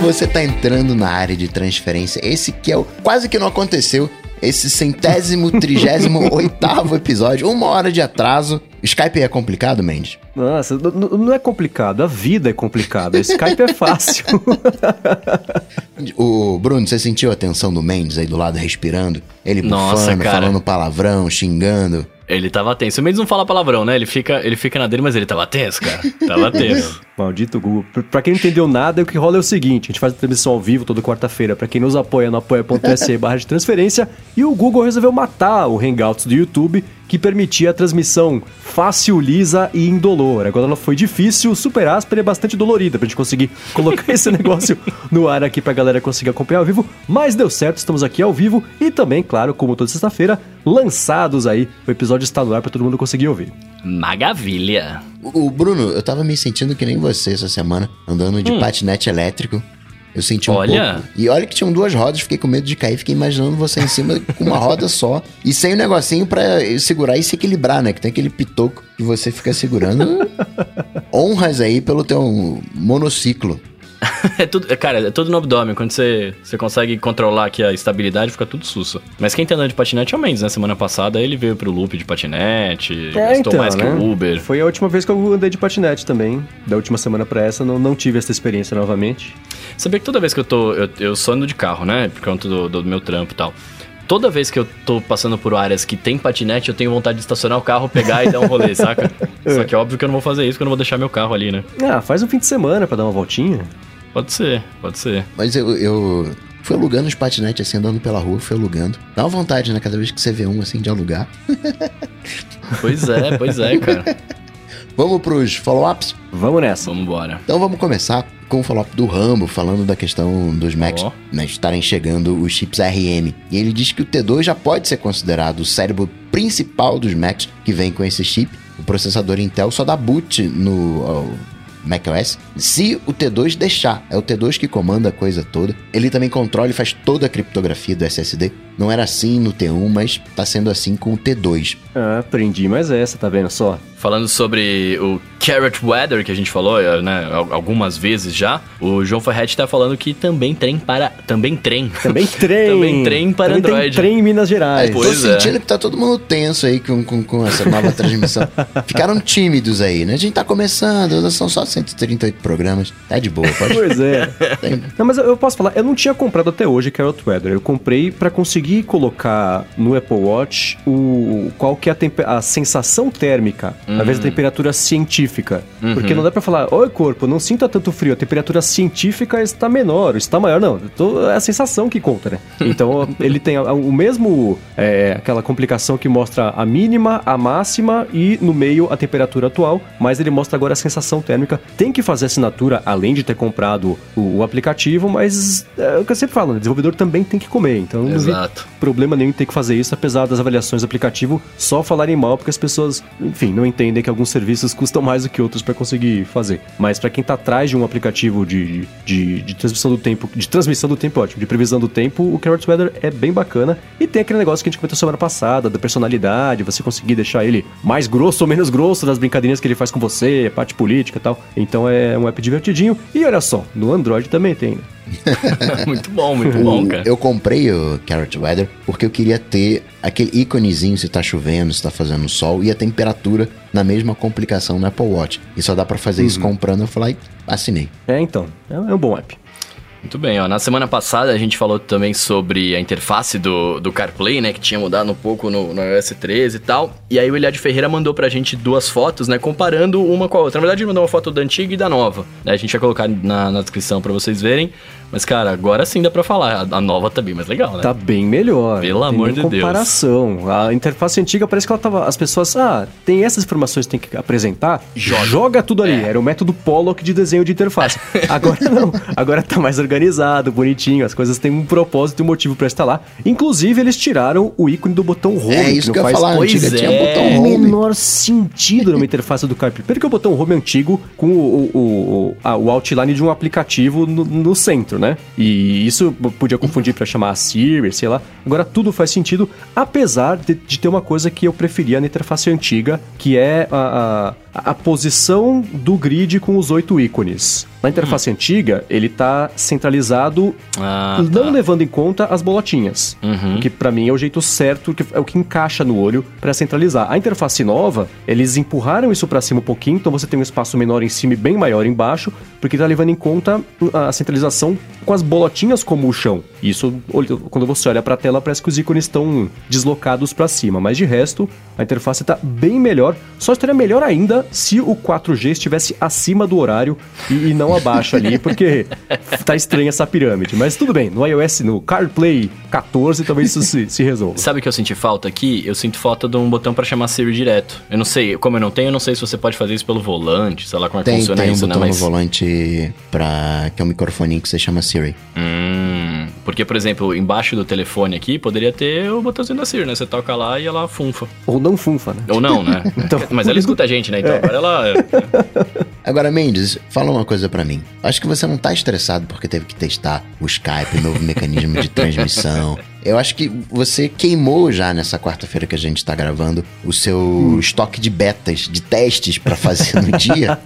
você tá entrando na área de transferência. Esse que é o quase que não aconteceu. Esse centésimo, trigésimo, oitavo episódio, uma hora de atraso. Skype é complicado, Mendes? Nossa, não é complicado, a vida é complicada. Skype é fácil. o Bruno, você sentiu a tensão do Mendes aí do lado respirando? Ele Nossa, bufando, cara. falando palavrão, xingando. Ele tava tenso. O Mendes não fala palavrão, né? Ele fica, ele fica na dele, mas ele tava tenso, cara. Tava tenso. Maldito Google. Pra- quem não entendeu nada, o que rola é o seguinte: a gente faz a transmissão ao vivo toda quarta-feira. Pra quem nos apoia no apoia.se barra de transferência. E o Google resolveu matar o Hangouts do YouTube, que permitia a transmissão fácil, lisa e indolor. Agora ela foi difícil, super áspera e bastante dolorida pra gente conseguir colocar esse negócio no ar aqui pra galera conseguir acompanhar ao vivo. Mas deu certo, estamos aqui ao vivo e também, claro, como toda sexta-feira, lançados aí. O episódio está no ar pra todo mundo conseguir ouvir. Magavilha. O, o Bruno, eu tava me sentindo que nem você essa semana, andando de patinete elétrico. Eu senti um Olha. pouco. E olha que tinham duas rodas, fiquei com medo de cair, fiquei imaginando você em cima com uma roda só e sem o negocinho pra segurar e se equilibrar, né? Que tem aquele pitoco que você fica segurando. Honras aí pelo teu monociclo. É tudo, é, cara, é tudo no abdômen. Quando você, você consegue controlar aqui a estabilidade, fica tudo sussa. Mas quem tá andando de patinete é o Mendes, né? Semana passada ele veio pro loop de patinete, gastou mais que o Uber. É, Foi a última vez que eu andei de patinete também. Da última semana pra essa, não, não tive essa experiência novamente. Sabia que toda vez que eu tô. Eu, eu só ando de carro, né? Por conta do, do meu trampo e tal. Toda vez que eu tô passando por áreas que tem patinete, eu tenho vontade de estacionar o carro, pegar e dar um rolê, saca? Só que é óbvio que eu não vou fazer isso, que eu não vou deixar meu carro ali, né? Ah, faz um fim de semana pra dar uma voltinha. Pode ser, pode ser. Mas eu, eu fui alugando os patinetes assim, andando pela rua, fui alugando. Dá uma vontade, né? Cada vez que você vê um assim de alugar. Pois é, pois é, cara. Vamos pros follow-ups? Vamos nessa. Vamos embora. Então vamos começar com o follow-up do Rambo, falando da questão dos Macs Ó. né, estarem chegando os chips ARM. E ele diz que o T2 já pode ser considerado o cérebro principal dos Macs que vem com esse chip. O processador Intel só dá boot no macOS se o T2 deixar. É o T2 que comanda a coisa toda. Ele também controla e faz toda a criptografia do SSD. Não era assim no T1, mas tá sendo assim com o T2. Ah, aprendi mais essa, tá vendo só? Falando sobre o Carrot Weather, que a gente falou, eh, né, al- algumas vezes já, o João Ferretti tá falando que também trem para... Também trem. Também trem. Também trem para Também Android. Trem em Minas Gerais. Tô Pois é. sentindo que tá todo mundo tenso aí com, com, com essa nova transmissão. Ficaram tímidos aí, né? A gente tá começando, são só 138 programas. Tá de boa, pode. Pois é. Tem- Não, mas eu- eu posso falar, eu não tinha comprado até hoje Carrot Weather. Eu comprei pra conseguir colocar no Apple Watch o qual que é a, a sensação térmica, ao invés da temperatura científica. Porque não dá pra falar, oi corpo, não sinta tanto frio, a temperatura científica está menor, está maior. Não, é a sensação que conta, né? Então ele tem o mesmo, é, aquela complicação que mostra a mínima, a máxima e no meio a temperatura atual, mas ele mostra agora a sensação térmica. Tem que fazer assinatura, além de ter comprado o, o aplicativo, mas é o que eu sempre falo, né? o desenvolvedor também tem que comer. Então Exato. Problema nenhum em ter que fazer isso, apesar das avaliações do aplicativo só falarem mal, porque as pessoas, enfim, não entendem que alguns serviços custam mais do que outros para conseguir fazer. Mas para quem tá atrás de um aplicativo de, de, de transmissão do tempo, de transmissão do tempo, ótimo, de previsão do tempo, o Carrot Weather é bem bacana. E tem aquele negócio que a gente comentou semana passada, da personalidade, você conseguir deixar ele mais grosso ou menos grosso das brincadeirinhas que ele faz com você, parte política e tal. Então é um app divertidinho. E olha só, no Android também tem, né? muito bom, muito bom, cara. eu comprei o Carrot Weather porque eu queria ter aquele íconezinho se tá chovendo, se tá fazendo sol e a temperatura na mesma complicação no Apple Watch. E só dá pra fazer isso comprando. Eu falei, assinei. É, então, é é um bom app. Muito bem, ó. Na semana passada a gente falou também sobre a interface do, do CarPlay, né? Que tinha mudado um pouco no, no iOS 13 e tal. E aí o Eliade Ferreira mandou pra gente duas fotos, né? Comparando uma com a outra. Na verdade, ele mandou uma foto da antiga e da nova. né, A gente vai colocar na, na descrição pra vocês verem. Mas, cara, agora sim dá pra falar. A, a nova tá bem mais legal, né? Tá bem melhor. Pelo amor de Deus. comparação. A interface antiga parece que ela tava. As pessoas, ah, tem essas informações que tem que apresentar, joga, tudo ali. É. Era o método Pollock de desenho de interface. Agora não. Agora tá mais organizado, bonitinho. As coisas têm um propósito e um motivo pra estar lá. Inclusive, eles tiraram o ícone do botão home. É isso não que eu ia faz falar. Pois Antiga tinha é. botão o home. menor sentido numa interface do CarPlay. Primeiro que o botão home é antigo com o, o, o, a- o outline de um aplicativo no, no centro, né? E isso podia confundir pra chamar a Siri, sei lá. Agora tudo faz sentido, apesar de, de ter uma coisa que eu preferia na interface antiga, que é a, a- a, posição do grid com os oito ícones. Na interface antiga, ele tá centralizado, Ah, não tá. levando em conta as bolotinhas. Uhum. O que pra mim é o jeito certo, que é o que encaixa no olho pra centralizar. A interface nova, eles empurraram isso pra cima um pouquinho, então você tem um espaço menor em cima e bem maior embaixo, porque tá levando em conta a centralização com as bolotinhas como o chão. Isso, quando você olha pra tela, parece que os ícones estão deslocados pra cima, mas de resto, a interface tá bem melhor. Só estaria melhor ainda se o 4G estivesse acima do horário e, e não abaixo ali, porque tá estranha essa pirâmide. Mas tudo bem, no iOS, no CarPlay 14, talvez isso se, se resolva. Sabe o que eu senti falta aqui? Eu sinto falta de um botão pra chamar Siri direto. Eu não sei, como eu não tenho, eu não sei se você pode fazer isso pelo volante, sei lá como é que Tem, funciona tem um isso, né? botão Mas. no volante pra, que é um microfoninho que você chama Siri. Hum, porque, por exemplo, embaixo do telefone aqui poderia ter o botãozinho da Siri, né? Você toca lá e ela funfa. Ou não funfa, né? Ou não, né? Então- Mas ela escuta a gente, né? Então agora ela. Agora, Mendes, fala uma coisa pra mim. Acho que você não tá estressado porque teve que testar o Skype, o novo mecanismo de transmissão. Eu acho que você queimou já nessa quarta-feira que a gente tá gravando o seu estoque de betas, de testes pra fazer no dia.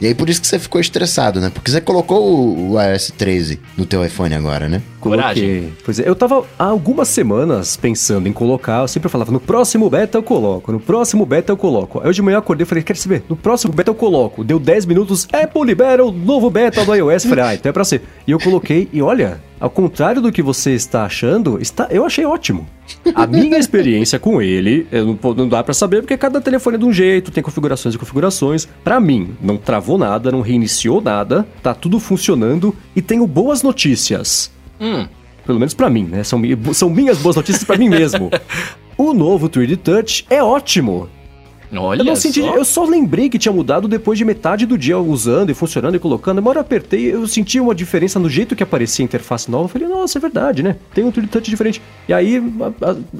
e aí por isso que você ficou estressado, né? Porque você colocou o, o iOS 13 no teu iPhone agora, né? Coragem. Pois é, eu tava há algumas semanas pensando em colocar, eu sempre falava, no próximo beta eu coloco, no próximo beta eu coloco. Aí hoje de manhã eu acordei e falei, quer saber? No próximo beta eu coloco. Deu 10 minutos, Apple libera o novo beta do iOS. Falei, ah, então é pra ser. E eu coloquei, e olha, ao contrário do que você está achando, está, eu achei ótimo. A minha experiência com ele, não, não dá pra saber porque cada telefone é de um jeito, tem configurações e configurações. Pra mim, não travou nada, não reiniciou nada, tá tudo funcionando e tenho boas notícias. Hum. Pelo menos pra mim, né? São, são minhas boas notícias pra mim mesmo. O novo 3D Touch é ótimo. Olha Eu não senti, só. eu só lembrei que tinha mudado depois de metade do dia usando e funcionando e colocando. Uma hora eu apertei, eu senti uma diferença no jeito que aparecia a interface nova. Eu falei, nossa, é verdade, né? Tem um 3D Touch diferente. E aí,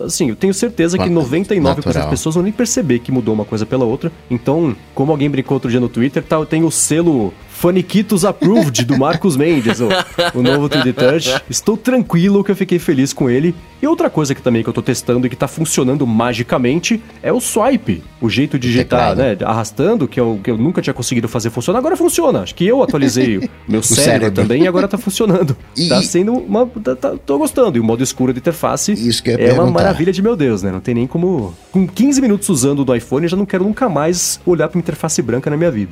assim, eu tenho certeza que Nat- 99% das pessoas vão nem perceber que mudou uma coisa pela outra. Então, como alguém brincou outro dia no Twitter, tá, tem o selo Faniquitos Approved do Marcos Mendes, o, o novo 3D Touch. Estou tranquilo que eu fiquei feliz com ele. E outra coisa que também que eu tô testando e que tá funcionando magicamente é o swipe. O jeito de digitar, né? Arrastando, que eu, que eu nunca tinha conseguido fazer funcionar, agora funciona. Acho que eu atualizei o meu cérebro, cérebro. também e agora tá funcionando. E- tá sendo uma. Tá, tá- tô gostando. E o modo escuro da interface Isso que é uma perguntar. maravilha de meu Deus, né? Não tem nem como. Com 15 minutos usando do iPhone, eu já não quero nunca mais olhar pra uma interface branca na minha vida.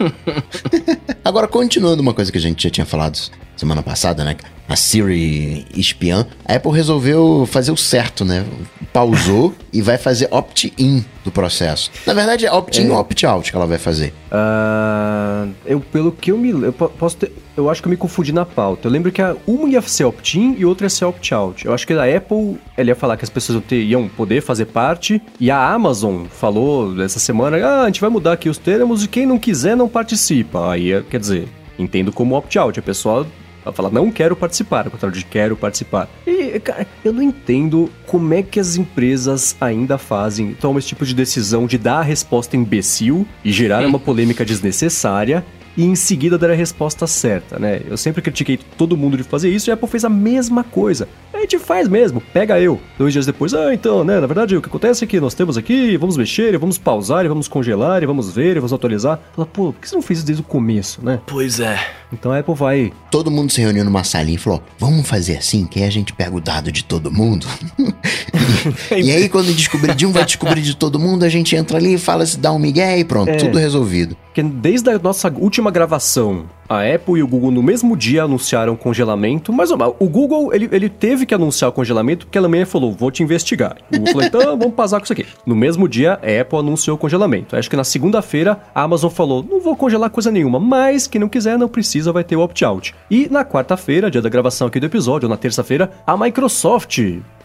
Agora, continuando uma coisa que a gente já tinha falado semana passada, né? A Siri espiã. A Apple resolveu fazer o certo, né? Pausou e vai fazer opt-in do processo. Na verdade, é opt-in ou opt-out que ela vai fazer. Ah, eu, pelo que eu me eu po- posso ter, eu acho que eu me confundi na pauta. Eu lembro que a, uma ia ser opt-in e outra ia ser opt-out. Eu acho que a Apple, ela ia falar que as pessoas iam, poder fazer parte, e a Amazon falou essa semana, ah, a gente vai mudar aqui os termos e quem não quiser não participa. Aí, é- quer dizer, entendo como opt-out. A pessoa vai falar, não quero participar, ao contrário de quero participar. E, cara, eu não entendo como é que as empresas ainda fazem, tomam esse tipo de decisão de dar a resposta imbecil e gerar uma polêmica desnecessária e em seguida dar a resposta certa, né? Eu sempre critiquei todo mundo de fazer isso e a Apple fez a mesma coisa. A gente faz mesmo, pega eu. Dois dias depois, ah, então, né? Na verdade, o que acontece é que nós temos aqui, vamos mexer, e vamos pausar, e vamos congelar, e vamos ver, e vamos atualizar. Fala, pô, por que você não fez isso desde o começo, né? Pois é. Então a Apple vai Todo mundo se reuniu numa salinha e falou: vamos fazer assim, que aí a gente pega o dado de todo mundo. e aí, quando descobrir de um, vai descobrir de todo mundo, a gente entra ali, fala se dá um migué e pronto, É. tudo resolvido. Porque desde a nossa última gravação, a Apple e o Google no mesmo dia anunciaram congelamento. Mas o Google, ele, ele teve que anunciar o congelamento porque a Alemanha falou, vou te investigar. O Google falou, então vamos pasar com isso aqui. No mesmo dia, a Apple anunciou o congelamento. Acho que na segunda-feira, a Amazon falou, não vou congelar coisa nenhuma, mas quem não quiser, não precisa, vai ter o opt-out. E na quarta-feira, dia da gravação aqui do episódio, ou na terça-feira, a Microsoft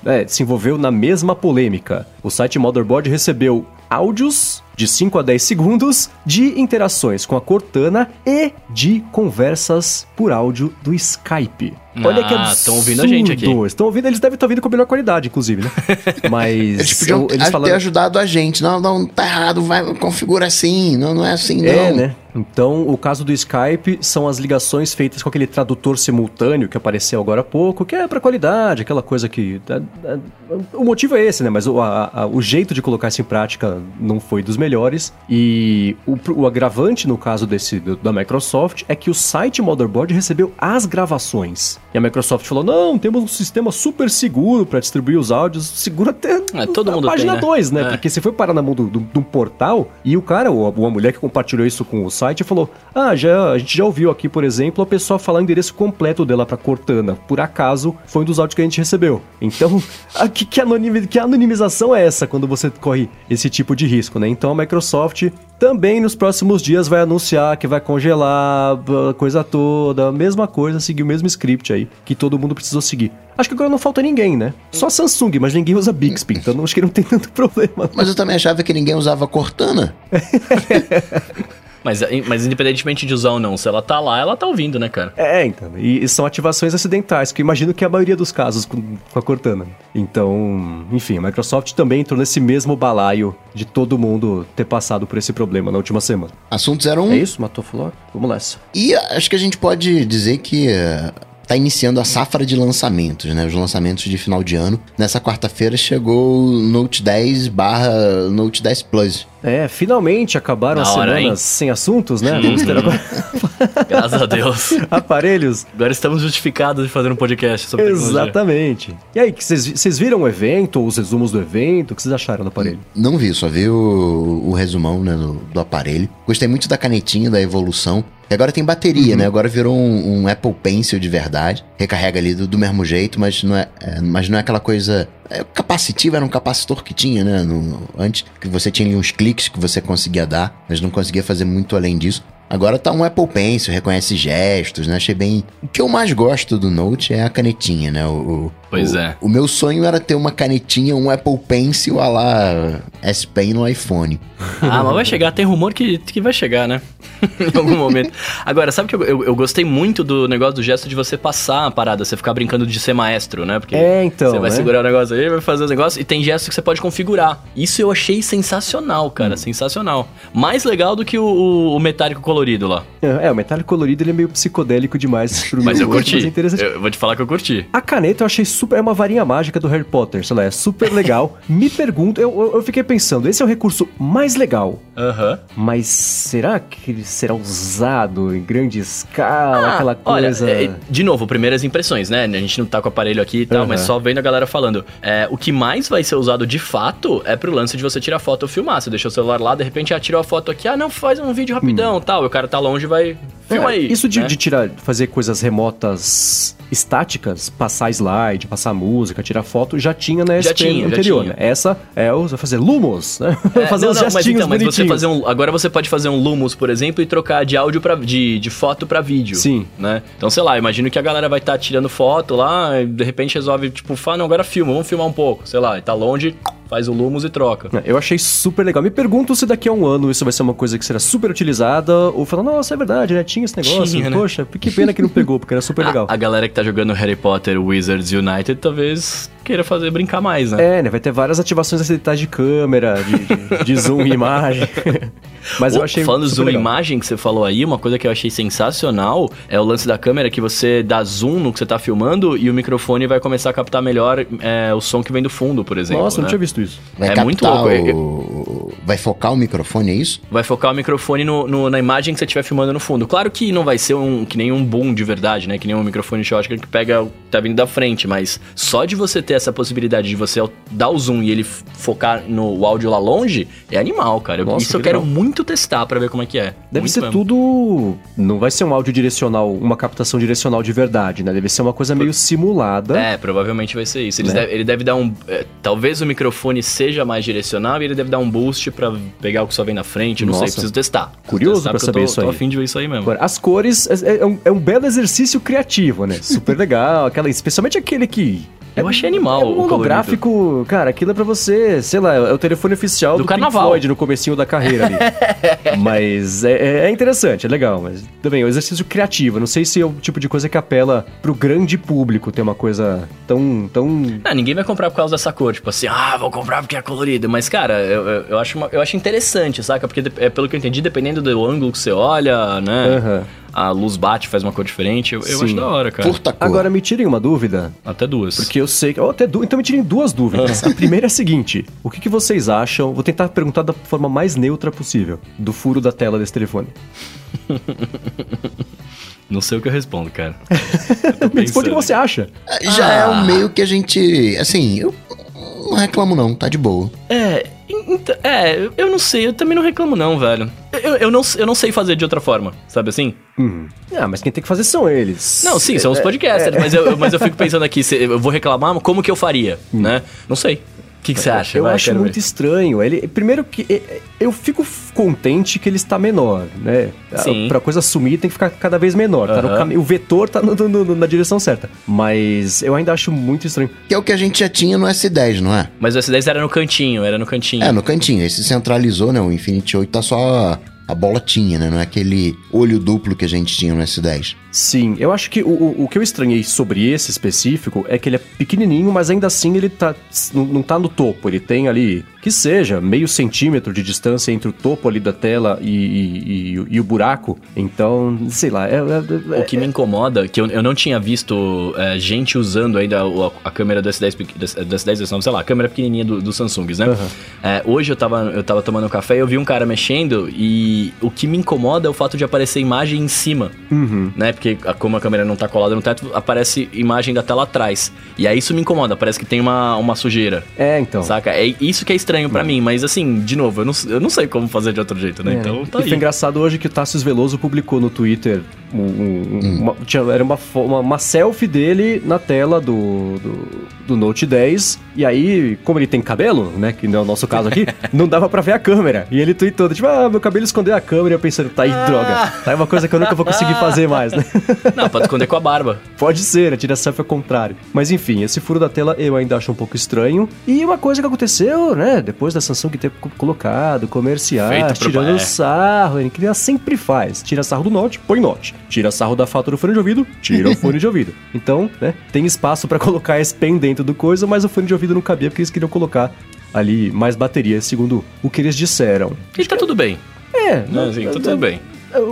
é, se envolveu na mesma polêmica. O site Motherboard recebeu áudios de 5 a 10 segundos de interações com a Cortana e de conversas por áudio do Skype. Olha que Ah, absurdo. tão ouvindo a gente aqui. Estão ouvindo, eles devem estar ouvindo com a melhor qualidade, inclusive, né? Mas Eles podiam eu- ter ajudado a gente. Não, não, tá errado, vai, configura assim. Não, não é assim, não. É, né? Então, o caso do Skype são as ligações feitas com aquele tradutor simultâneo que apareceu agora há pouco, que é pra qualidade, aquela coisa que. é- é- o motivo é esse, né? Mas o, a- a- o jeito de colocar isso em prática não foi dos melhores. E o, o agravante no caso desse do, da Microsoft é que o site Motherboard recebeu as gravações. E a Microsoft falou: não, temos um sistema super seguro para distribuir os áudios. Seguro até É, todo mundo página tem, né? 2, né? É. Porque você foi parar na mão do, do, de um portal e o cara, ou a, mulher que compartilhou isso com o site, falou: Ah, já, a gente já ouviu aqui, por exemplo, a pessoa falar o endereço completo dela pra Cortana. Por acaso, foi um dos áudios que a gente recebeu. Então, a, que, que, que anonimização é essa quando você corre esse tipo de risco, né? Então a Microsoft também nos próximos dias vai anunciar que vai congelar a coisa toda, a mesma coisa, seguir o mesmo script aí que todo mundo precisou seguir. Acho que agora não falta ninguém, né? Só Samsung, mas ninguém usa Bixby, então acho que não tem tanto problema. Mas eu também achava que ninguém usava Cortana. Mas, mas independentemente de usar ou não, se ela tá lá, ela tá ouvindo, né, cara? É, então. E, e são ativações acidentais, que eu imagino que é a maioria dos casos com, com a Cortana. Então, enfim, a Microsoft também entrou nesse mesmo balaio de todo mundo ter passado por esse problema na última semana. Assunto 01. É isso? Matou Flor? Vamos nessa. E acho que a gente pode dizer que eh, tá iniciando a safra de lançamentos, né? Os lançamentos de final de ano. Nessa quarta-feira chegou o Note 10 barra Note 10 Plus. É, finalmente acabaram as hora, semanas sem assuntos, né? Vamos ter agora Graças a Deus. aparelhos. Agora estamos justificados de fazer um podcast sobre tecnologia. Exatamente. E aí, que vocês viram o evento, ou os resumos do evento? O que vocês acharam do aparelho? Não vi, só vi o, o resumão né, do, do aparelho. Gostei muito da canetinha, da evolução. E agora tem bateria, né? Agora virou um, um Apple Pencil de verdade. Recarrega ali do, do mesmo jeito, mas não é, é, mas não é aquela coisa. É, capacitiva era um capacitor que tinha, né? No, antes, que você tinha ali uns cliques que você conseguia dar, mas não conseguia fazer muito além disso. Agora tá um Apple Pencil, reconhece gestos, né? Achei bem. O que eu mais gosto do Note é a canetinha, né? O, o- Pois o- é. O meu sonho era ter uma canetinha, um Apple Pencil a lá S Pen no iPhone. Ah, mas vai chegar, tem rumor que, que vai chegar, né? em algum momento. Agora, sabe que eu, eu, eu gostei muito do negócio do gesto de você passar a parada, você ficar brincando de ser maestro, né? Porque É, então, você vai né? segurar o negócio aí, vai fazer os negócios, e tem gestos que você pode configurar. Isso eu achei sensacional, cara, Hum. sensacional. Mais legal do que o, o- o metálico colorido lá. É, o metálico colorido ele é meio psicodélico demais pro Mas meu eu curti. Mas é interessante. Eu vou te falar que eu curti. A caneta eu achei super. É uma varinha mágica do Harry Potter, sei lá, é super legal. Me pergunto, eu, eu- eu fiquei pensando, esse é o recurso mais legal. Aham. Mas será que ele será usado em grande escala, Ah, aquela olha, coisa. é, de novo, primeiras impressões, né? A gente não tá com o aparelho aqui e tal, Aham. mas só vendo a galera falando. É, o que mais vai ser usado de fato é pro lance de você tirar foto ou filmar. Você deixa o celular lá, de repente, ah, tirou a foto aqui, ah, não, faz um vídeo rapidão tal. E o cara tá longe vai. Filma É, aí. Isso de, né? de tirar, fazer coisas remotas estáticas, passar slide, passar música, tirar foto, já tinha na Já SP tinha, já anterior, tinha. né? Essa é o você fazer lumos, né? É, fazer não, os não, mas então, mas você fazer um, agora você pode fazer um Lumos, por exemplo, e trocar de áudio para de, de foto pra vídeo. Sim. Né? Então, sei lá, imagino que a galera vai estar tirando foto lá, e de repente resolve, tipo, fala, não, agora filma, vamos filmar um pouco, sei lá, e tá longe, faz o Lumos e troca. É, Eu achei super legal. Me pergunto se daqui a um ano isso vai ser uma coisa que será super utilizada ou falar, nossa, é verdade, né? Tinha esse negócio. Tinha, né? Poxa, que pena que não pegou, porque era super legal. A, a galera que tá jogando Harry Potter Wizards United talvez queira fazer brincar mais, né? É, né? Vai ter várias ativações acidentais de câmera, de, de- de zoom e imagem. Mas eu achei Falando zoom legal. imagem que você falou aí, uma coisa que eu achei sensacional é o lance da câmera que você dá zoom no que você tá filmando e o microfone vai começar a captar melhor é, o som que vem do fundo, por exemplo. Nossa, não né? tinha visto isso. Vai É muito louco, o... Vai focar o microfone, é isso? Vai focar o microfone no, no- na imagem que você estiver filmando no fundo. Claro que não vai ser um que nem um boom de verdade, né? Que nem um microfone shotgun que pega o que tá vindo da frente, mas só de você ter essa possibilidade de você dar o zoom e ele focar no áudio lá longe, é animal, cara. Nossa, Isso eu que quero legal. Muito testar pra ver como é que é. Deve Muito ser mesmo. tudo. Não vai ser um áudio direcional, uma captação direcional de verdade, né? Deve ser uma coisa meio simulada. É, provavelmente vai ser isso. Né? deve- ele deve dar um. é, talvez o microfone seja mais direcional e ele deve dar um boost pra pegar o que só vem na frente. Não sei, Nossa. preciso testar. Preciso Curioso testar, porque eu saber tô, isso Tô aí. a fim de ver isso aí mesmo. Agora, as cores é, é um, é um belo exercício criativo, né? Super legal. Aquela, especialmente aquele que. Eu achei animal É o um colorido. monográfico, cara, aquilo é pra você, sei lá, é o telefone oficial Do do, carnaval. Pink Floyd no comecinho da carreira ali. mas é, é- é interessante, é legal, mas também é um exercício criativo. Não sei se é o tipo de coisa que apela pro grande público ter uma coisa tão. tão. Ah, ninguém vai comprar por causa dessa cor, tipo assim, ah, vou comprar porque é colorido. Mas, cara, eu, eu, eu acho, uma- eu acho interessante, saca? Porque, é, pelo que eu entendi, dependendo do ângulo que você olha, né? Aham. A luz bate, faz uma cor diferente. Eu, eu acho da hora, cara. Curta cor. Agora me tirem uma dúvida, Até duas. porque eu sei que. Oh, até du... Então me tirem duas dúvidas. A primeira é a seguinte: o que, que vocês acham? Vou tentar perguntar da forma mais neutra possível. Do furo da tela desse telefone. Não sei o que eu respondo, cara. Me responde o que você acha. Já é Ah. um meio que a gente. Assim, eu não reclamo, não, tá de boa. É, é, eu não sei, eu também não reclamo não, velho. Eu, eu, não, eu não sei fazer de outra forma, sabe assim? Hum. Ah, mas quem tem que fazer são eles. Não, sim, são os podcasters, mas, eu, mas eu fico pensando aqui, se eu vou reclamar, como que eu faria, né? Não sei. O que, que você acha? Eu Vai, acho muito ver. estranho. Ele, primeiro que eu fico contente que ele está menor, né? Sim. A- Pra coisa sumir tem que ficar cada vez menor. Tá cami- o vetor tá no- no- no- na direção certa. Mas eu ainda acho muito estranho. Que é o que a gente já tinha no S10, não é? Mas o S10 era no cantinho, era no cantinho. É, no cantinho. Esse centralizou, né? O Infinity 8 tá só a bolotinha, né? Não é aquele olho duplo que a gente tinha no S10. Sim, eu acho que o, o, o que eu estranhei sobre esse específico é que ele é pequenininho, mas ainda assim ele tá, não, não tá no topo. Ele tem ali, que seja, meio centímetro de distância entre o topo ali da tela e, e, e- e o buraco. Então, sei lá, é, é- é- O que me incomoda, que eu, eu não tinha visto é, gente usando ainda o- a, câmera do S10, pequ- do S10, S9, sei lá, a câmera pequenininha do, do Samsungs, né? É, hoje eu tava, eu tava tomando café e eu vi um cara mexendo e o que me incomoda é o fato de aparecer imagem em cima, Uhum. né? Porque a- como a câmera não tá colada no teto, aparece imagem da tela atrás. E aí isso me incomoda, parece que tem uma, uma sujeira. É, então. Saca? É isso que é estranho pra mim, mas assim, de novo, eu não, eu não sei como fazer de outro jeito, né? É. Então tá e aí. foi engraçado hoje que o Tassius Veloso publicou no Twitter um- um- um- uma, tinha- era uma, uma, uma selfie dele na tela do, do, do Note 10. E aí, como ele tem cabelo, né? Que não é o nosso caso aqui, não dava pra ver a câmera. E ele tweetou, tipo, ah, meu cabelo escondeu a câmera. E eu pensando, tá aí, droga. Tá aí uma coisa que eu nunca vou conseguir fazer mais, né? Não, pode esconder com a barba. Pode ser, né? Tira selfie ao contrário. Mas enfim, esse furo da tela eu ainda acho um pouco estranho. E uma coisa que aconteceu, né? Depois da Samsung ter co- colocado comerciais, pro- tirando é. sarro, ele que ela sempre faz. Tira sarro do Note, põe Note. Tira sarro da falta do fone de ouvido, tira o fone de ouvido. Então, né? Tem espaço pra colocar esse pen dentro do coisa, mas o fone de ouvido não cabia porque eles queriam colocar ali mais bateria, segundo o que eles disseram. E tá tudo bem. É, Não, assim, tá tudo bem.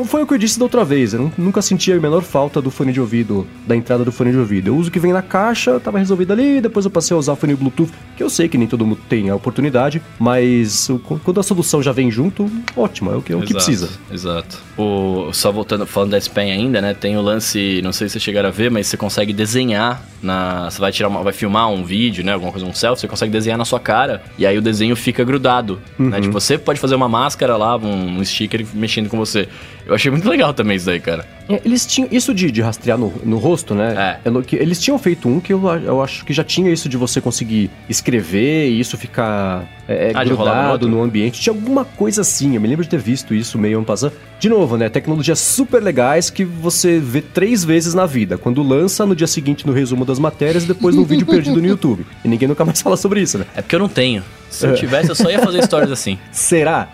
Foi o que eu disse da outra vez. Eu nu- nunca senti a menor falta do fone de ouvido, da entrada do fone de ouvido. Eu uso o que vem na caixa, tava resolvido ali, depois eu passei a usar o fone Bluetooth, que eu sei que nem todo mundo tem a oportunidade, mas quando a solução já vem junto, ótimo, é o que, é o que Exato, precisa. Exato. O, só voltando, falando da Pen ainda, né? Tem o lance, não sei se vocês chegaram a ver, mas você consegue desenhar na. Você vai tirar uma, vai filmar um vídeo, né? Alguma coisa, um selfie, você consegue desenhar na sua cara. E aí o desenho fica grudado. Né? Tipo, você pode fazer uma máscara lá, um, um sticker mexendo com você. Eu achei muito legal também isso daí, cara. É, eles tinham isso de, de rastrear no, no rosto, né? É. Eu não- que eles tinham feito um que eu, eu acho que já tinha isso de você conseguir escrever e isso ficar é, é, Ah, no grudado no ambiente. Tinha alguma coisa assim. Eu me lembro de ter visto isso meio ano passado. De novo, né? Tecnologias super legais que você vê três vezes na vida. Quando lança, no dia seguinte no resumo das matérias e depois num vídeo perdido no YouTube. E ninguém nunca mais fala sobre isso, né? É porque eu não tenho. Se eu tivesse, eu só ia fazer stories assim. Será?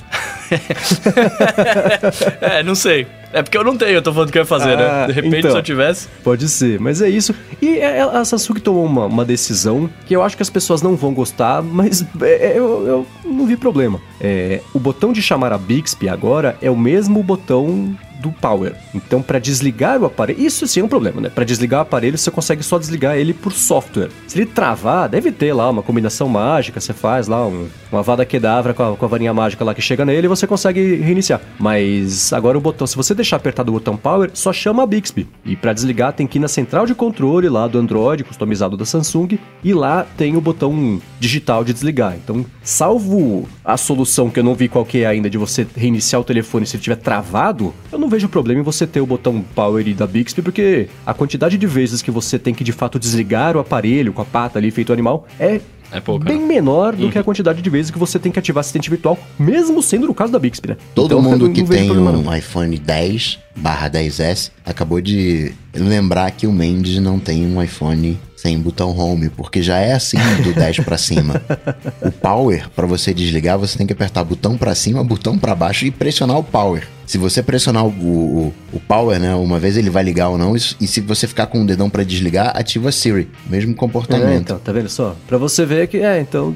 É, não sei. É porque eu não tenho, eu tô falando que eu ia fazer, Ah, né? De repente, então. se eu tivesse. Pode ser, mas é isso. E é- a Samsung tomou uma, uma decisão que eu acho que as pessoas não vão gostar, mas é, eu, eu não vi problema. É, o botão de chamar a Bixby agora é o mesmo botão do Power. Então, para desligar o aparelho, isso sim é um problema, né? Para desligar o aparelho, você consegue só desligar ele por software. Se ele travar, deve ter lá uma combinação mágica, você faz lá um, uma vada quedavra com a, com a varinha mágica lá que chega nele e você consegue reiniciar. Mas agora o botão, se você deixar apertado o botão Power, só chama a Bixby. E para desligar tem que ir na central de controle lá do Android, customizado da Samsung, e lá tem o botão digital de desligar. Então, salvo a solução que eu não vi qual que é ainda de você reiniciar o telefone se ele estiver travado, eu não vejo problema em você ter o botão Power e da Bixby, porque a quantidade de vezes que você tem que de fato desligar o aparelho com a pata ali feito animal é É pouco, bem né? menor do que a quantidade de vezes que você tem que ativar assistente virtual, mesmo sendo no caso da Bixby, né? Todo Então, mundo não que tem um iPhone 10 barra 10S acabou de lembrar que o Mendes não tem um iPhone sem botão home, porque já é assim do 10 pra cima. O power, pra você desligar, você tem que apertar botão pra cima, botão pra baixo e pressionar o power. Se você pressionar o, o, o power, né, uma vez ele vai ligar ou não, e, e se você ficar com o dedão pra desligar, ativa a Siri. Mesmo É, comportamento. então, tá vendo só? Pra você ver que, é, então...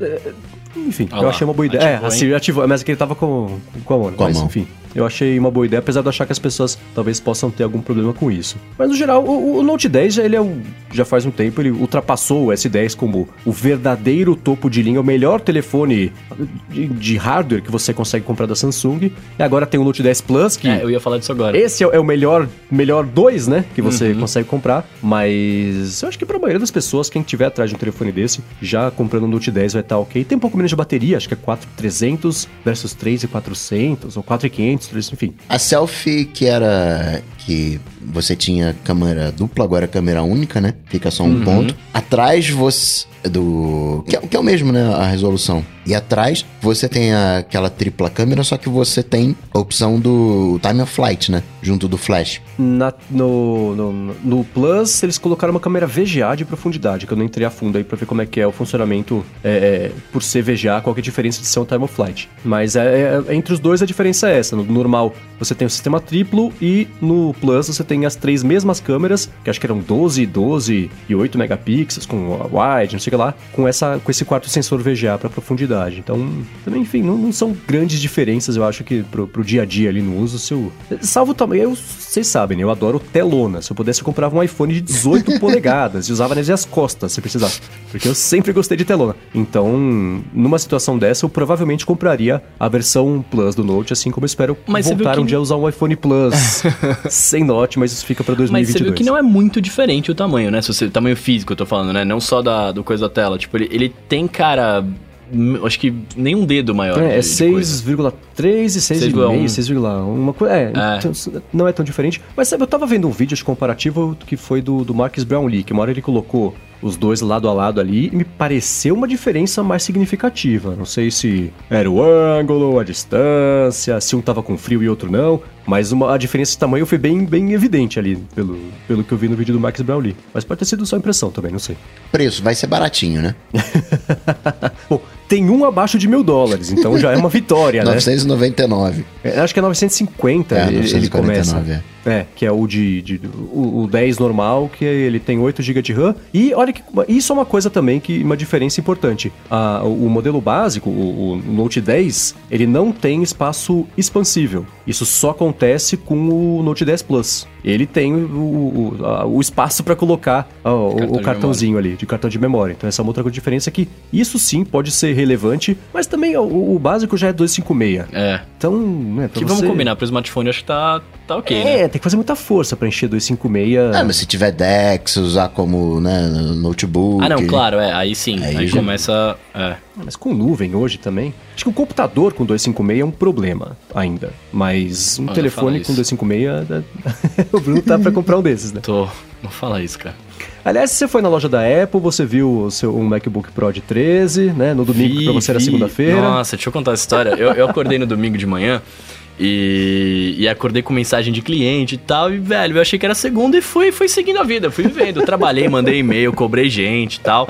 é, Enfim, Olha eu lá, achei uma boa ideia. É, ativou, a hein? Siri ativou, mas é que ele tava com, com a mão? Com a mas mão. enfim. Eu achei uma boa ideia, apesar de achar que as pessoas talvez possam ter algum problema com isso. Mas no geral, o, o Note 10 ele é um, já faz um tempo, ele ultrapassou o S10 como o verdadeiro topo de linha, o melhor telefone de, de hardware que você consegue comprar da Samsung. E agora tem o Note 10 Plus, que É, eu ia falar disso agora. esse é, é o melhor, melhor dois, né? Que você Uhum. consegue comprar. Mas eu acho que pra maioria das pessoas, quem tiver atrás de um telefone desse, já comprando um Note 10 vai estar ok. Tem um pouco menos de bateria, acho que é 4,300 versus 3,400 ou 4,500, enfim. A selfie que era que você tinha câmera dupla, agora é câmera única, né? Fica só um ponto. Atrás você do que é, que é o mesmo, né, a resolução. E atrás você tem a- aquela tripla câmera, só que você tem a opção do time of flight, né? Junto do flash. Na- no, no, no Plus, eles colocaram uma câmera VGA de profundidade, que eu não entrei a fundo aí pra ver como é que é o funcionamento é, é, por ser VGA, qual que é a diferença de ser um time of flight. Mas é, é- entre os dois a diferença é essa. No normal você tem o sistema triplo e no Plus você tem as três mesmas câmeras, que acho que eram 12, 12 e 8 megapixels, com wide, não sei que lá, com, essa, com esse quarto sensor VGA pra profundidade. Então, também, enfim, não, não são grandes diferenças, eu acho que pro, pro dia a dia ali no uso, seu. Salvo o tamanho, eu, vocês sabem, né? Eu adoro telona. Se eu pudesse, eu comprava um iPhone de 18 polegadas e usava nas minhas costas, se precisasse. Porque eu sempre gostei de telona. Então, numa situação dessa, eu provavelmente compraria a versão Plus do Note, assim como eu espero Mas voltar que- um dia a usar um iPhone Plus sem Note, mas isso fica pra Mas 2022. você viu que não é muito diferente o tamanho, né? Se você, o tamanho físico, eu tô falando, né? Não só da, do coisa da tela. Tipo, ele, ele tem, cara. Acho que nem um dedo maior. É, é de- de coisa. 6,3 e 6,5, 6,1. Uma coisa. É, É. então, não é tão diferente. Mas sabe, eu tava vendo um vídeo acho, comparativo que foi do, do Marcus Brownlee, que uma hora ele colocou os dois lado a lado ali e me pareceu uma diferença mais significativa. Não sei se era o ângulo, a distância, se um tava com frio e outro não. Mas uma, a diferença de tamanho foi bem, bem evidente ali, pelo, pelo que eu vi no vídeo do Marcus Brownlee. Mas pode ter sido só impressão também, não sei. Preço vai ser baratinho, né? Bom, tem um abaixo de mil dólares, então já é uma vitória, né? 999. É, acho que é 950 É, ele, ele 949, começa. É, que é o de, de- o, o 10 normal, que ele tem 8 GB de RAM. E olha que isso é uma coisa também que uma diferença importante. A- o, o modelo básico, o, o Note 10, ele não tem espaço expansível. Isso só acontece com o Note 10 Plus. Ele tem o, o, a- o espaço para colocar ó, o, Cartão o cartãozinho ali de cartão de memória. Então essa é uma outra diferença que isso sim pode ser relevante, mas também o, o básico já é 256. É. Então, né, pra Que você... vamos combinar, pro smartphone acho que tá, tá ok, É, né? tem que fazer muita força pra encher 256. Ah, mas se tiver Dex, usar como, né, notebook. Ah, não, claro, é. Aí sim. Aí Aí, já- começa. É. Ah, Mas com nuvem hoje também. Acho que um computador com 256 é um problema ainda. Mas um Olha, telefone com isso. 256. né? o Bruno tá pra comprar um desses, né? Tô. Não fala isso, cara. Aliás, se você foi na loja da Apple, você viu o seu, um MacBook Pro de 13, né? No domingo, Vi, pra você era segunda-feira. Nossa, deixa eu contar essa história. Eu, eu acordei no domingo de manhã e, e acordei com mensagem de cliente e tal. E, velho, eu achei que era segunda e fui, fui seguindo a vida, fui vivendo. Eu trabalhei, mandei e-mail, cobrei gente e tal.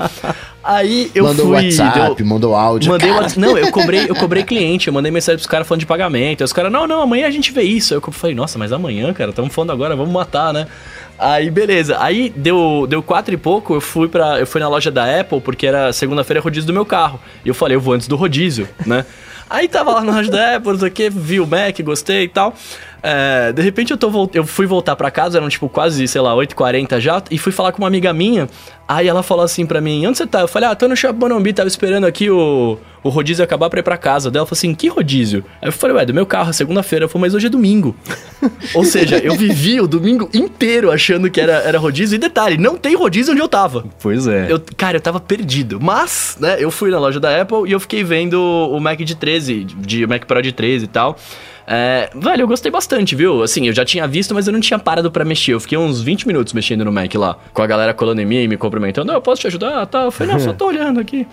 Aí eu mandou fui. WhatsApp, deu- mandou áudio. Mandei. WhatsApp. Não, eu cobrei, eu cobrei cliente, eu mandei mensagem pros caras falando de pagamento. Aí os caras, não, não, amanhã a gente vê isso. Aí eu falei, nossa, mas amanhã, cara, estamos falando agora, vamos matar, né? Aí, beleza. Aí deu, deu quatro e pouco, eu fui para Eu fui na loja da Apple, porque era segunda-feira rodízio do meu carro. E eu falei, eu vou antes do rodízio, né? Aí tava lá na loja da Apple, não sei o vi o Mac, gostei e tal. É, de repente eu, tô, eu fui voltar pra casa, eram tipo quase, sei lá, 8h40 já, e fui falar com uma amiga minha. Aí ela falou assim pra mim: Onde você tá? Eu falei: Ah, tô no Shopping Bonambi, tava esperando aqui o, o rodízio acabar pra ir pra casa. Daí ela falou assim: Que rodízio? Aí eu falei: Ué, do meu carro, segunda-feira. Eu falei: Mas hoje é domingo. Ou seja, eu vivi o domingo inteiro achando que era, era rodízio. E detalhe: não tem rodízio onde eu tava. Pois é. Eu, cara, eu tava perdido. Mas, né, eu fui na loja da Apple e eu fiquei vendo o Mac de 13, de Mac Pro de 13 e tal. É, velho, eu gostei bastante, viu? Assim, eu já tinha visto, mas eu não tinha parado pra mexer. Eu fiquei uns 20 minutos mexendo no Mac lá, com a galera colando em mim e me cumprimentando. Não, eu posso te ajudar? Tá. Eu falei, não, só tô olhando aqui.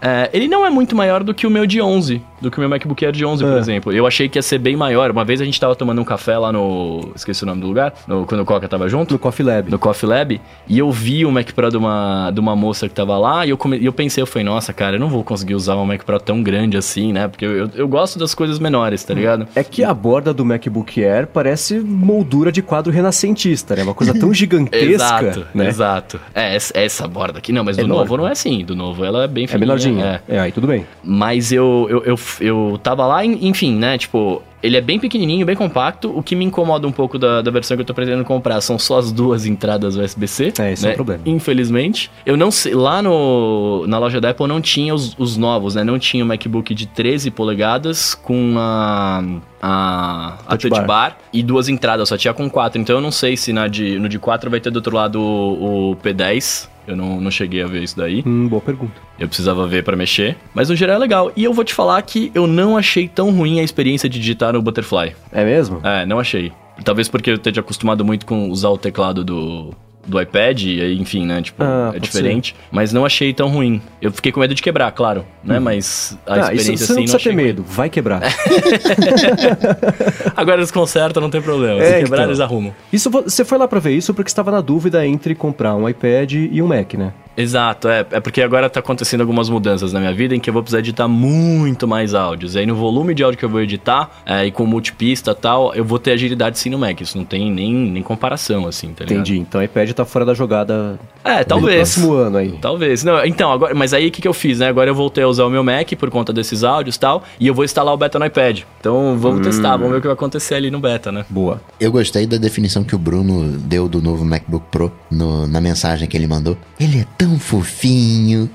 É, ele não é muito maior do que o meu de 11, do que o meu MacBook Air de 11, por É. exemplo. Eu achei que ia ser bem maior. Uma vez a gente tava tomando um café lá no. Esqueci o nome do lugar, no- quando o Coca tava junto No Coffee Lab. no Coffee Lab e eu vi o Mac Pro de uma, de uma moça que tava lá e eu, come, eu pensei, eu falei, nossa, cara, eu não vou conseguir usar um Mac Pro tão grande assim, né? Porque eu, eu, eu gosto das coisas menores, tá ligado? É que a borda do MacBook Air parece moldura de quadro renascentista, né? Uma coisa tão gigantesca, exato, né? exato. É, essa, essa borda aqui. Não, mas É do novo não é assim. Do novo ela é bem É fininha. menor de quadradinho. É. É, aí tudo bem. Mas eu, eu, eu, eu tava lá, en- enfim, né? Tipo, ele é bem pequenininho, bem compacto. O que me incomoda um pouco da, da versão que eu tô pretendendo comprar são só as duas entradas USB-C. É, esse é né? o problema. Infelizmente. Eu não sei, lá no, na loja da Apple não tinha os, os novos, né? Não tinha o MacBook de 13 polegadas com a. A, a Touch touch, bar. bar. e duas entradas, só tinha com quatro. Então eu não sei se na de, no de 4 vai ter do outro lado o, o P10. Eu não, não cheguei a ver isso daí. Hum, boa pergunta. Eu precisava ver pra mexer. Mas no geral é legal. E eu vou te falar que eu não achei tão ruim a experiência de digitar no Butterfly. É mesmo? É, não achei. Talvez porque eu esteja acostumado muito com usar o teclado do, do iPad, e enfim, né? Tipo, Ah, é diferente. Mas não achei tão ruim. Eu fiquei com medo de quebrar, claro, né? Mas a ah, isso experiência você não assim precisa achei ter ruim. medo, vai quebrar. Agora eles consertam, não tem problema. É, Se quebrar, então. eles arrumam. Isso vo- você foi lá pra ver isso porque estava na dúvida entre comprar um iPad e um Mac, né? Exato, é, é porque agora tá acontecendo algumas mudanças na minha vida em que eu vou precisar editar muito mais áudios. E aí no volume de áudio que eu vou editar, é, e com multipista e tal, eu vou ter agilidade sim no Mac. Isso não tem nem, nem comparação, assim, tá ligado? Entendi. Então o iPad tá fora da jogada É, no talvez. próximo ano aí. Talvez. Não, então, agora, mas aí o que, que eu fiz, né? Agora eu voltei a usar o meu Mac por conta desses áudios e tal, e eu vou instalar o beta no iPad. Então vamos testar, vamos ver o que vai acontecer ali no beta, né? Boa. Eu gostei da definição que o Bruno deu do novo MacBook Pro no- na mensagem que ele mandou. Ele é tão fofinho.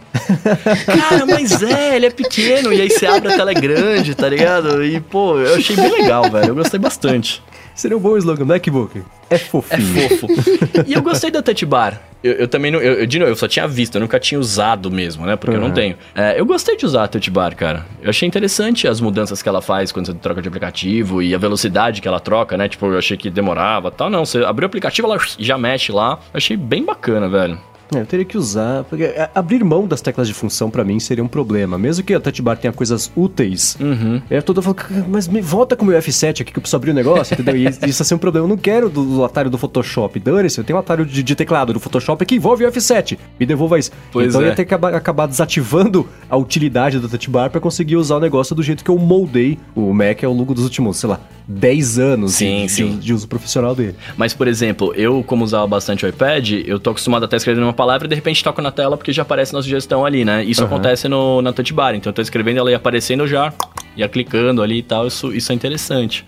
Cara, mas é, ele é pequeno, e aí você abre a tela é grande, tá ligado? E, pô, eu achei bem legal, velho. Eu gostei bastante. Seria um bom slogan, MacBook. É É fofinho. fofo. e eu gostei da Touch Bar. Eu, eu também não. Eu, eu- de novo, eu só tinha visto, eu nunca tinha usado mesmo, né? Porque eu não Uhum. tenho. É, eu gostei de usar a Touch Bar, cara. Eu achei interessante as mudanças que ela faz quando você troca de aplicativo e a velocidade que ela troca, né? Tipo, eu achei que demorava e tal. Não, você abriu o aplicativo, ela já mexe lá. Eu achei bem bacana, velho. É, eu teria que usar, porque é, abrir mão das teclas de função pra mim seria um problema. Mesmo que a touch bar tenha coisas úteis, Uhum. eu tô falando, "Cara, mas me volta com o meu F7 aqui que eu preciso abrir o negócio, entendeu? E isso ia ser um problema. Eu não quero do, do atalho do Photoshop. Dane-se, eu tenho um atalho de, de teclado do Photoshop que envolve o F7. Me devolva isso. Pois então eu é. ia ter que acabar, acabar desativando a utilidade do touch bar pra conseguir usar o negócio do jeito que eu moldei o Mac ao longo dos últimos, sei lá, 10 anos Sim, de, sim. De, de uso profissional dele. Mas, por exemplo, eu, como usava bastante o iPad, eu tô acostumado até a escrever uma palavra e de repente toco na tela porque já aparece na sugestão ali, né? Isso Aham. acontece no, na touch bar. Então eu tô escrevendo, ela ia aparecendo já, ia clicando ali e tal. Isso, isso é interessante.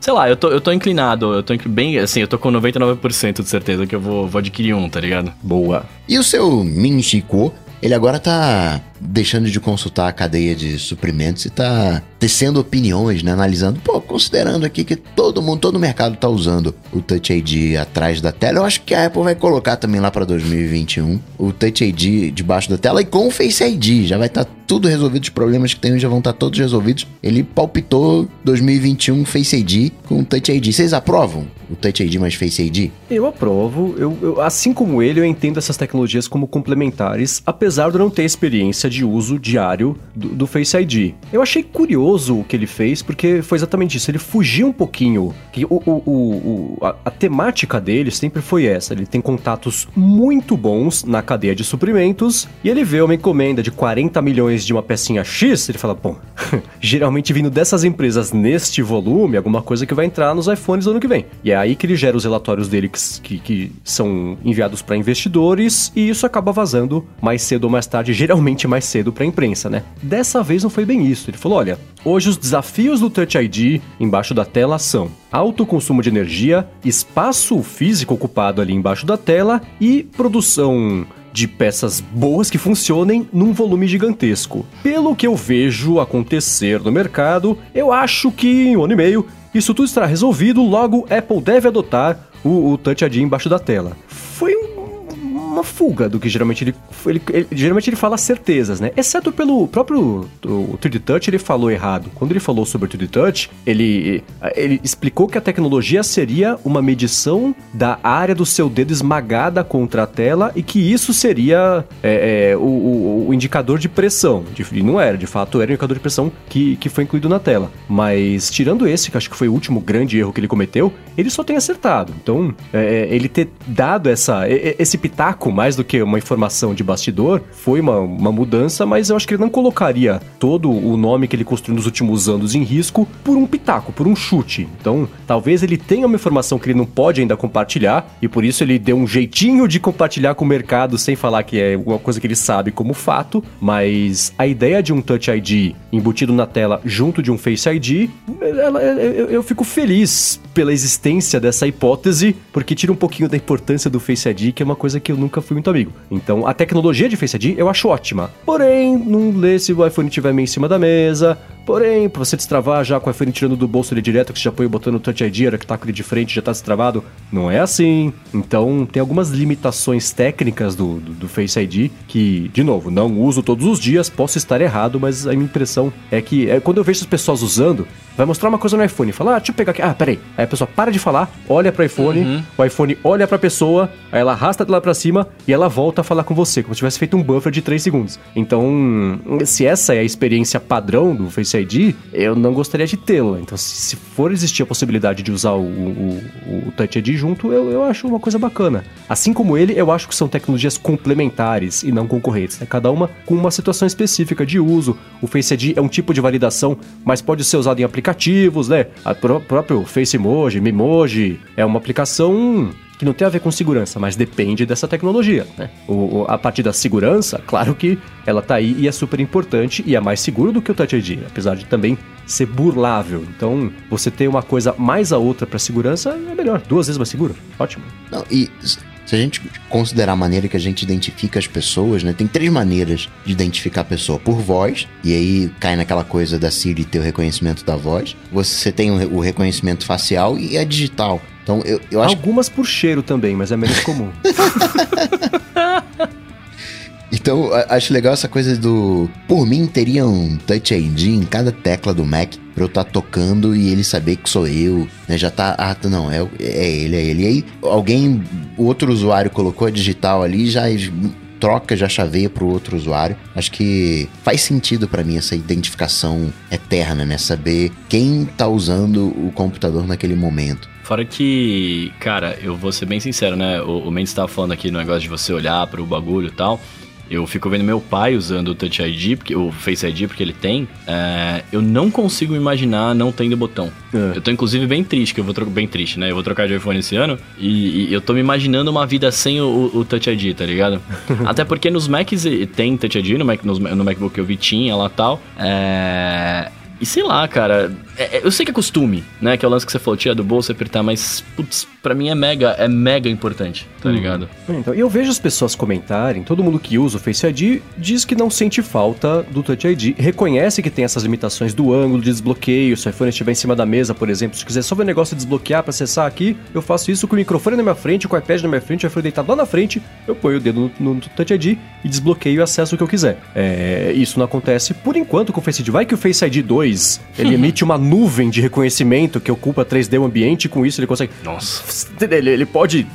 Sei lá, eu tô, eu tô inclinado, eu tô bem, assim, eu tô com 99% de certeza que eu vou, vou adquirir um, tá ligado? Boa. E o seu Min Chico, ele agora tá deixando de consultar a cadeia de suprimentos e tá tecendo opiniões, né? Analisando, pô, considerando aqui que todo mundo, todo mercado tá usando o Touch ID atrás da tela, eu acho que a Apple vai colocar também lá pra 2021 o Touch ID debaixo da tela e com o Face ID. Já vai estar tudo resolvido, os problemas que tem já vão estar todos resolvidos. Ele palpitou 2021 Face ID com o Touch ID. Vocês aprovam o Touch ID mais Face ID? Eu aprovo. Eu, eu- assim como ele, eu entendo essas tecnologias como complementares, apesar de não ter experiência de uso diário do, do Face ID. Eu achei curioso o que ele fez, porque foi exatamente isso. Ele fugiu um pouquinho. Que o, o- o- a, a temática dele sempre foi essa. Ele tem contatos muito bons na cadeia de suprimentos e ele vê uma encomenda de 40 milhões de uma pecinha X. Ele fala, bom, geralmente vindo dessas empresas neste volume, alguma coisa que vai entrar nos iPhones ano que vem. E é aí que ele gera os relatórios dele que, que- que são enviados para investidores e isso acaba vazando mais cedo ou mais tarde, geralmente mais cedo para a imprensa, né? Dessa vez não foi bem isso. Ele falou: olha, hoje os desafios do Touch ID embaixo da tela são alto consumo de energia, espaço físico ocupado ali embaixo da tela e produção de peças boas que funcionem num volume gigantesco. Pelo que eu vejo acontecer no mercado, eu acho que em um ano e meio isso tudo estará resolvido, logo Apple deve adotar o, o Touch ID embaixo da tela. Foi um- uma fuga do que geralmente ele, ele, ele- geralmente ele fala certezas, né? Exceto pelo próprio o 3D Touch, ele falou errado. Quando ele falou sobre o 3D Touch, ele, ele explicou que a tecnologia seria uma medição da área do seu dedo esmagada contra a tela e que isso seria é, é, o, o- o indicador de pressão. De- não era, de fato, era o indicador de pressão que, que foi incluído na tela. Mas tirando esse, que acho que foi o último grande erro que ele cometeu, ele só tem acertado. Então, é, ele ter dado essa, esse pitaco pouco mais do que uma informação de bastidor, foi uma, uma mudança, mas eu acho que ele não colocaria todo o nome que ele construiu nos últimos anos em risco por um pitaco, por um chute. Então, talvez ele tenha uma informação que ele não pode ainda compartilhar, e por isso ele deu um jeitinho de compartilhar com o mercado sem falar que é uma coisa que ele sabe como fato, mas a ideia de um Touch ID embutido na tela junto de um Face ID, ela, eu, eu fico feliz pela existência dessa hipótese, porque tira um pouquinho da importância do Face ID, que é uma coisa que eu nunca fui muito amigo. Então, a tecnologia de Face ID eu acho ótima. Porém, não lê se o iPhone estiver meio em cima da mesa, Porém, pra você destravar já com o iPhone tirando do bolso ele direto, que você já põe o botão no Touch ID, era que tá com ele de frente já tá destravado, não é assim. Então, tem algumas limitações técnicas do, do, do, Face ID que, de novo, não uso todos os dias, posso estar errado, mas a minha impressão é que é, quando eu vejo as pessoas usando, vai mostrar uma coisa no iPhone, fala, ah, deixa eu pegar aqui, ah, peraí. Aí a pessoa para de falar, olha pro iPhone, uhum. o iPhone olha pra pessoa, aí ela arrasta de lá pra cima e ela volta a falar com você, como se tivesse feito um buffer de 3 segundos. Então, se essa é a experiência padrão do Face ID, eu não gostaria de tê-la. Então, se for existir a possibilidade de usar o, o, o Touch ID junto, eu, eu acho uma coisa bacana. Assim como ele, eu acho que são tecnologias complementares e não concorrentes. Né? Cada uma com uma situação específica de uso. O Face ID é um tipo de validação, mas pode ser usado em aplicativos, né? O próprio Face Emoji, Memoji, é uma aplicação que não tem a ver com segurança, mas depende dessa tecnologia. Né? O, a partir da segurança, claro que ela tá aí e é super importante e é mais seguro do que o Touch ID, apesar de também ser burlável. Então, você ter uma coisa mais a outra para segurança é melhor, duas vezes mais seguro. Ótimo. Não, e se a gente considerar a maneira que a gente identifica as pessoas, né? Tem três maneiras de identificar a pessoa. Por voz, e aí cai naquela coisa da Siri ter o reconhecimento da voz. Você tem o reconhecimento facial e a digital. Então, eu, eu acho... Algumas por cheiro também, mas é menos comum. Então, acho legal essa coisa do. Por mim, teria um Touch ID em cada tecla do Mac pra eu estar tá tocando e ele saber que sou eu, né? Já tá. Ah, não, é, é ele, é ele. E aí, alguém, outro usuário colocou a digital ali já troca, já chaveia pro outro usuário. Acho que faz sentido para mim essa identificação eterna, né? Saber quem tá usando o computador naquele momento. Fora que, cara, eu vou ser bem sincero, né? O, o Mendes tava falando aqui no negócio de você olhar para o bagulho e tal. Eu fico vendo meu pai usando o Touch ID, porque, o Face ID, porque ele tem. É, eu não consigo imaginar não tendo botão. É. Eu tô, inclusive, bem triste, que eu vou trocar. Bem triste, né? Eu vou trocar de iPhone esse ano. E, e eu tô me imaginando uma vida sem o, o Touch ID, tá ligado? Até porque nos Macs tem Touch ID, no, Mac, no, no MacBook eu vi tinha lá tal. É. E sei lá, cara, é, é, eu sei que é costume, né? Que é o lance que você falou, tira do bolso, apertar, mas, putz, pra mim é mega, é mega importante, tá hum. ligado? Então, eu vejo as pessoas comentarem, todo mundo que usa o Face ID diz que não sente falta do Touch ID, reconhece que tem essas limitações do ângulo de desbloqueio, se o iPhone estiver em cima da mesa, por exemplo, se quiser só ver o negócio de desbloquear pra acessar aqui, eu faço isso com o microfone na minha frente, com o iPad na minha frente, o iPhone deitado lá na frente, eu ponho o dedo no, no Touch ID e desbloqueio e acesso o que eu quiser. É, isso não acontece por enquanto com o Face ID. Vai que o Face ID 2, ele emite uma nuvem de reconhecimento que ocupa 3D o ambiente e com isso ele consegue... Nossa. Ele, ele pode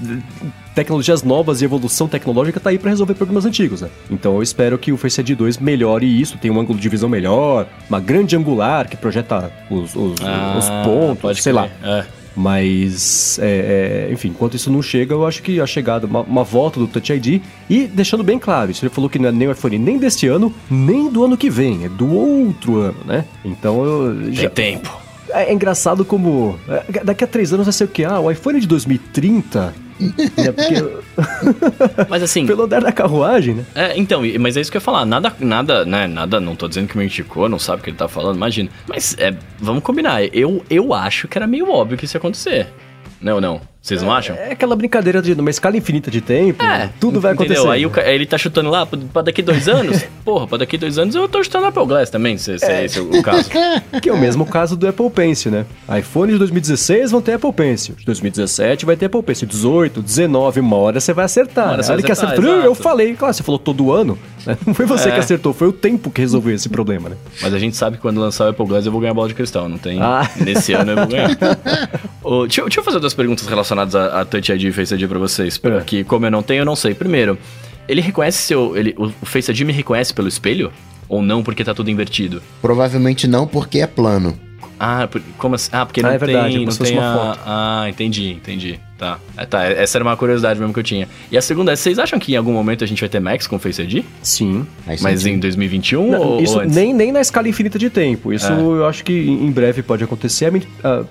tecnologias novas e evolução tecnológica tá aí para resolver problemas antigos, né? Então eu espero que o Face ID 2 melhore isso, tenha um ângulo de visão melhor, uma grande angular que projeta os, os, ah, os pontos, sei crer. lá. É. Mas, é, é, enfim, enquanto isso não chega, eu acho que a chegada, uma, uma, volta do Touch ID e deixando bem claro, isso ele falou que não é nem o iPhone nem deste ano, nem do ano que vem, é do outro ano, né? Então eu. Já... Tem tempo. É, é engraçado como. É, daqui a três anos vai ser o quê? Ah, o iPhone de 2030 é porque... mas assim. Pelo andar da carruagem, né? É, então, mas é isso que eu ia falar. Nada, nada, né? Nada, não tô dizendo que me indicou, não sabe o que ele tá falando, imagina. Mas é, vamos combinar. Eu, eu acho que era meio óbvio que isso ia acontecer. Não, não. Vocês não acham? É aquela brincadeira de numa escala infinita de tempo, é, tudo vai acontecer. Aí o, ele tá chutando lá pra daqui dois anos. Porra, pra daqui dois anos eu tô chutando Apple Glass também, se, se é. esse é o caso. Que é o mesmo caso do Apple Pencil, né? iPhone de 2016 vão ter Apple Pencil. De 2017 vai ter Apple Pencil. 18, 19, uma hora você vai acertar. Né? Olha que acertou. Eu falei, claro, você falou todo ano. Né? Não foi você é. que acertou, foi o tempo que resolveu esse problema, né? Mas a gente sabe que quando lançar o Apple Glass eu vou ganhar bola de cristal, não tem. Ah. Nesse ano eu vou ganhar. oh, deixa, deixa, eu fazer duas perguntas relacionadas a, a Touch ID e Face ID pra vocês. Porque é. como eu não tenho, eu não sei. Primeiro, ele reconhece seu. Ele, o Face ID me reconhece pelo espelho? Ou não porque tá tudo invertido? Provavelmente não, porque é plano. Ah, como assim? Ah, porque ah, não é verdade, tem, não tem a... Ah, entendi, entendi. Tá. É, tá. Essa era uma curiosidade mesmo que eu tinha. E a segunda é, vocês acham que em algum momento a gente vai ter Max com Face ID? Sim. Mas em 2021 Não, ou, isso ou nem, nem na escala infinita de tempo. Isso É. eu acho que em breve pode acontecer. Ah,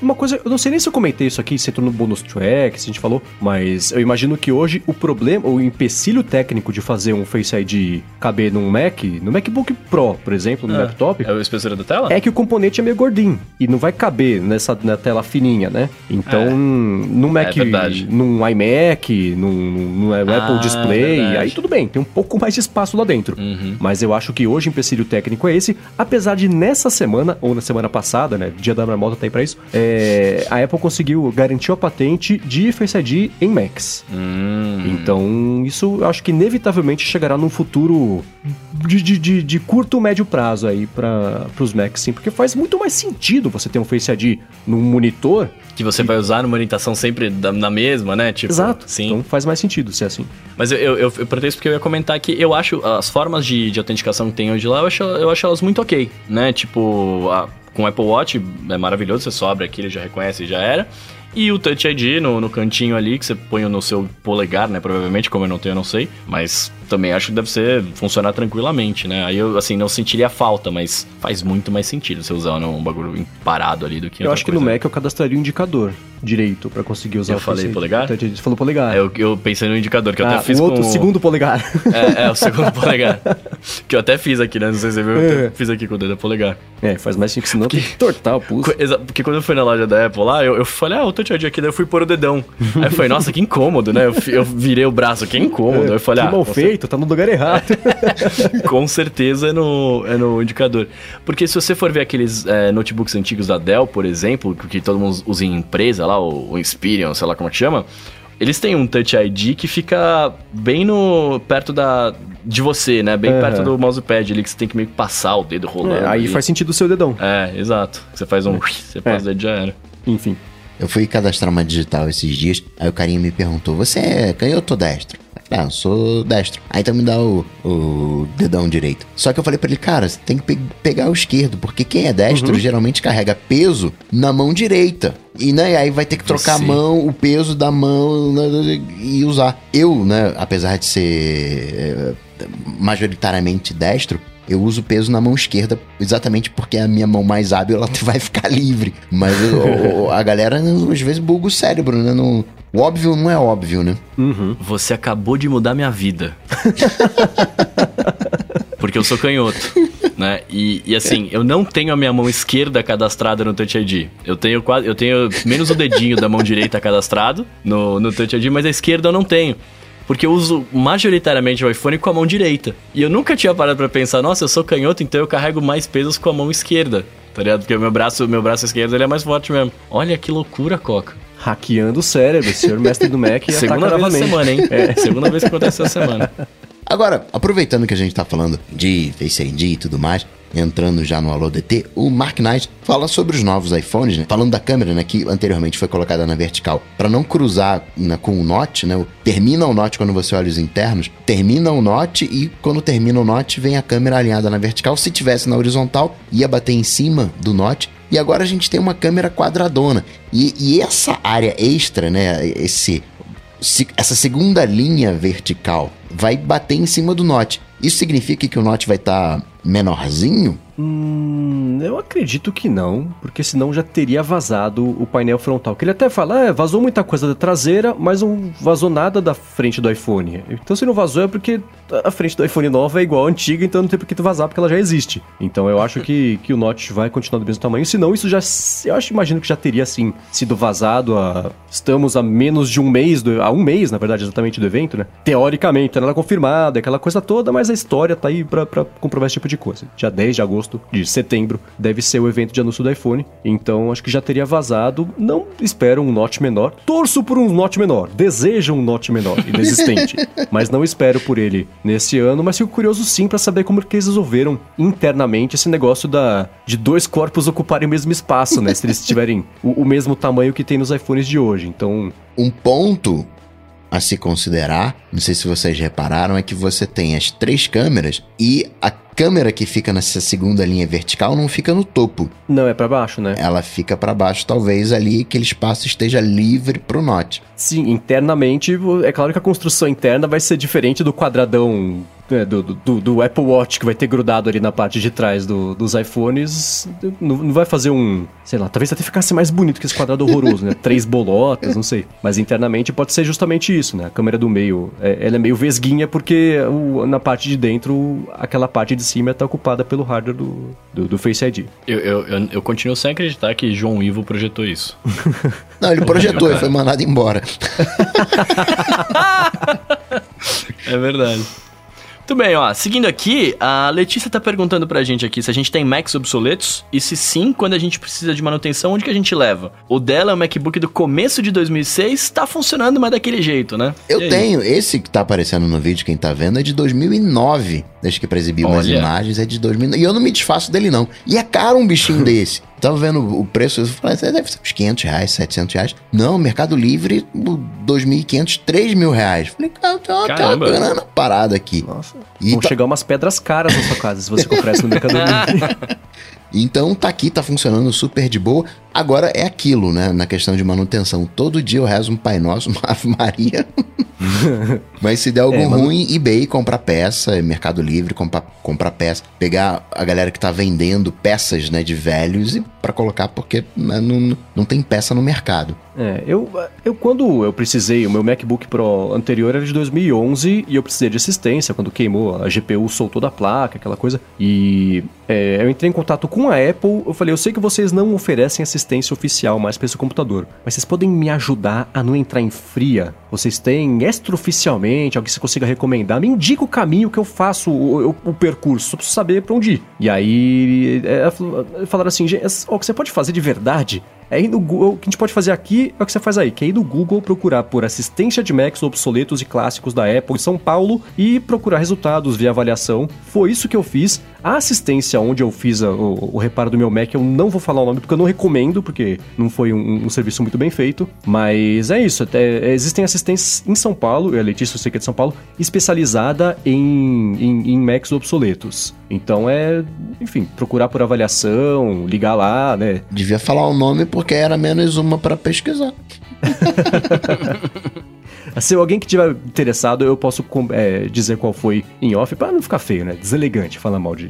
uma coisa, eu não sei nem se eu comentei isso aqui, se entrou no bonus track, se a gente falou, mas eu imagino que hoje o problema, o empecilho técnico de fazer um Face ID caber num Mac, no MacBook Pro, por exemplo, no É. laptop, É a espessura da tela? é que o componente é meio gordinho e não vai caber nessa na tela fininha, né? Então, É. num Mac, verdade. num iMac, num, num Ah, Apple Display, verdade. aí tudo bem, tem um pouco mais de espaço lá dentro. Uhum. Mas eu acho que hoje o empecilho técnico é esse, apesar de nessa semana, ou na semana passada, né? Dia da marmota tá aí pra isso, é, a Apple conseguiu garantir a patente de Face ID em Macs. Hum. Então, isso eu acho que inevitavelmente chegará num futuro de, de, de, de curto, médio prazo aí para os Macs, sim. Porque faz muito mais sentido você ter um Face ID num monitor. Que você vai usar numa orientação sempre na mesma, né? Tipo, Exato. Sim. Então faz mais sentido ser assim. Mas eu, eu, eu, eu porque eu ia comentar que eu acho as formas de, de autenticação que tem hoje lá, eu acho, eu acho elas muito ok, né? Tipo, a- com o Apple Watch é maravilhoso, você sobe aqui, ele já reconhece e já era. E o Touch ID no, no cantinho ali, que você põe no seu polegar, né? Provavelmente, como eu não tenho, eu não sei. Mas também acho que deve ser funcionar tranquilamente, né? Aí eu, assim, não sentiria falta, mas faz muito mais sentido você usar um bagulho parado ali do que Eu acho que coisa. no Mac eu cadastraria um indicador direito para conseguir usar Eu o falei polegar? Você falou polegar. É, eu, eu pensei no indicador, que eu ah, até fiz o outro, com... o segundo polegar. É, é, o segundo polegar. Que eu até fiz aqui, né? Não sei se você viu, eu É. fiz aqui com o dedo polegar. é, faz mais sentido, senão tem que tortar o pulso. Porque quando eu fui na loja da Apple lá, eu, eu falei, ah, o Touch ID aqui, daí eu fui pôr o dedão. Aí eu falei, nossa, que incômodo, né? Eu, eu virei o braço, que incômodo. Aí eu falei, que ah, mal com feito, tá no lugar errado. com certeza é no, é no indicador. Porque se você for ver aqueles é, notebooks antigos da Dell, por exemplo, que todo mundo usa em empresa lá, o, o Inspiron, sei lá como é que chama, eles têm um Touch ID que fica bem no perto da de você, né? Bem perto do mousepad ali, que você tem que meio que passar o dedo rolando. É, aí ali. faz sentido o seu dedão. É, exato. Você faz um. Você passa o dedo e já era. Enfim. Eu fui cadastrar uma digital esses dias, aí o carinha me perguntou: Você é canhoto ou destro? Ah, eu sou destro. Aí então me dá o, o dedão direito. Só que eu falei pra ele, cara, você tem que pe- pegar o esquerdo, porque quem é destro geralmente carrega peso na mão direita. E né, aí vai ter que trocar a mão, o peso da mão né, e usar. Eu, né, apesar de ser é, majoritariamente destro, eu uso peso na mão esquerda exatamente porque é a minha mão mais hábil ela vai ficar livre. Mas a galera às vezes buga o cérebro, né? Não- o óbvio não é óbvio, né? Uhum. Você acabou de mudar minha vida. Porque eu sou canhoto, né? E, e assim, eu não tenho a minha mão esquerda cadastrada no Touch ID. Eu tenho quase, eu tenho menos o dedinho da mão direita cadastrado no, no Touch ID, mas a esquerda eu não tenho. Porque eu uso majoritariamente o iPhone com a mão direita. E eu nunca tinha parado pra pensar, nossa, eu sou canhoto, então eu carrego mais pesos com a mão esquerda. Tá ligado? Porque o meu braço, meu braço esquerdo ele é mais forte mesmo. Olha que loucura, Coca. Hackeando o cérebro, senhor mestre do Mac. Segunda vez na novamente. semana, hein? É. Segunda vez que acontece essa semana. Agora, aproveitando que a gente tá falando de Face ID e tudo mais, entrando já no Alô DT, o Mark Knight fala sobre os novos iPhones, né? Falando da câmera, né? Que anteriormente foi colocada na vertical. Para não cruzar né, com o Note, né? Termina o Note quando você olha os internos, termina o Note e quando termina o Note vem a câmera alinhada na vertical. Se tivesse na horizontal, ia bater em cima do Note. E agora a gente tem uma câmera quadradona. E, e essa área extra, né? Esse se- essa segunda linha vertical vai bater em cima do Note. Isso significa que o Note vai estar menorzinho? Hum, eu acredito que não, porque senão já teria vazado o painel frontal. Que ele até fala, é, vazou muita coisa da traseira, mas não vazou nada da frente do iPhone. Então se não vazou é porque a frente do iPhone nova é igual à antiga, então não tem por que tu vazar, porque ela já existe. Então eu acho que, que o Note vai continuar do mesmo tamanho, senão isso já, eu acho, imagino que já teria, sim, sido vazado a... Estamos a menos de um mês, do, a um mês, na verdade, exatamente, do evento, né? Teoricamente, nada confirmado, aquela coisa toda, mas a história tá aí pra, pra comprovar esse tipo de coisa. Dia 10 de agosto, de setembro, deve ser o evento de anúncio do iPhone, então acho que já teria vazado. Não espero um Note menor, torço por um Note menor, desejo um Note menor, inexistente, mas não espero por ele nesse ano, mas fico curioso sim pra saber como que eles resolveram internamente esse negócio da de dois corpos ocuparem o mesmo espaço, né? Se eles tiverem o, o mesmo tamanho que tem nos iPhones de hoje. Então, Um ponto a se considerar, não sei se vocês repararam, é que você tem as três câmeras e a câmera que fica nessa segunda linha vertical não fica no topo. Não, é pra baixo, né? Ela fica pra baixo, talvez ali aquele espaço esteja livre pro Note. Sim, internamente, é claro que a construção interna vai ser diferente do quadradão do, do, do, Apple Watch que vai ter grudado ali na parte de trás do, dos iPhones, não, não, vai fazer um, sei lá, talvez até ficasse mais bonito que esse quadrado horroroso, né? Três bolotas, não sei. Mas internamente pode ser justamente isso, né? A câmera do meio, é, ela é meio vesguinha porque o, na parte de dentro, aquela parte de cima está ocupada pelo hardware do, do, do Face ID. Eu, eu, eu, eu, continuo sem acreditar que João Ivo projetou isso. não, ele projetou e foi mandado embora. é verdade. Muito bem, ó. Seguindo aqui, a Letícia tá perguntando pra gente aqui se a gente tem Macs obsoletos e se sim, quando a gente precisa de manutenção, onde que a gente leva? O dela é um MacBook do começo de 2006, tá funcionando, mas daquele jeito, né? Eu tenho. Esse que tá aparecendo no vídeo, quem tá vendo, é de 2009. Desde que pra exibir umas imagens, é de 2009. E eu não me desfaço dele, não. E é caro um bichinho desse. Tava vendo o preço, eu falei, deve ser uns 500 reais, 700 reais. Não, Mercado Livre, 2.500, 3 mil reais. Falei, cara, tem uma, tem uma grana parada aqui. Nossa. E Vão tá... chegar umas pedras caras na sua casa se você comprar isso no Mercado Livre. Então tá aqui, tá funcionando super de boa. Agora é aquilo, né? Na questão de manutenção. Todo dia eu rezo um Pai Nosso, uma Ave Maria. Mas se der algo é, ruim, eBay comprar peça, Mercado Livre comprar, comprar peça, pegar a galera que tá vendendo peças, né, de velhos e para colocar porque né, não, não tem peça no mercado. É, eu, eu quando eu precisei, o meu MacBook Pro anterior era de 2011 e eu precisei de assistência quando queimou, a GPU soltou da placa, aquela coisa. E é, eu entrei em contato com a Apple, eu falei, eu sei que vocês não oferecem assistência oficial mais para esse computador, mas vocês podem me ajudar a não entrar em fria? Vocês têm extraoficialmente, alguém que você consiga recomendar? Me indica o caminho que eu faço, o, o, o percurso, só preciso saber para onde ir. E aí é, falaram assim, o que você pode fazer de verdade é ir no Google, o que a gente pode fazer aqui é o que você faz aí, que é ir no Google procurar por assistência de Macs obsoletos e clássicos da Apple em São Paulo e procurar resultados via avaliação. Foi isso que eu fiz. A assistência onde eu fiz a, o, o, reparo do meu Mac, eu não vou falar o nome porque eu não recomendo, porque não foi um, um serviço muito bem feito. Mas é isso. Até, existem assistências em São Paulo, e a Letícia, eu sei que é de São Paulo, especializada em, em, em Macs obsoletos. Então é, enfim, procurar por avaliação, ligar lá, né? Devia falar o nome porque era menos uma para pesquisar. Se alguém que tiver interessado, eu posso é, dizer qual foi em off, para não ficar feio, né? Deselegante falar mal de,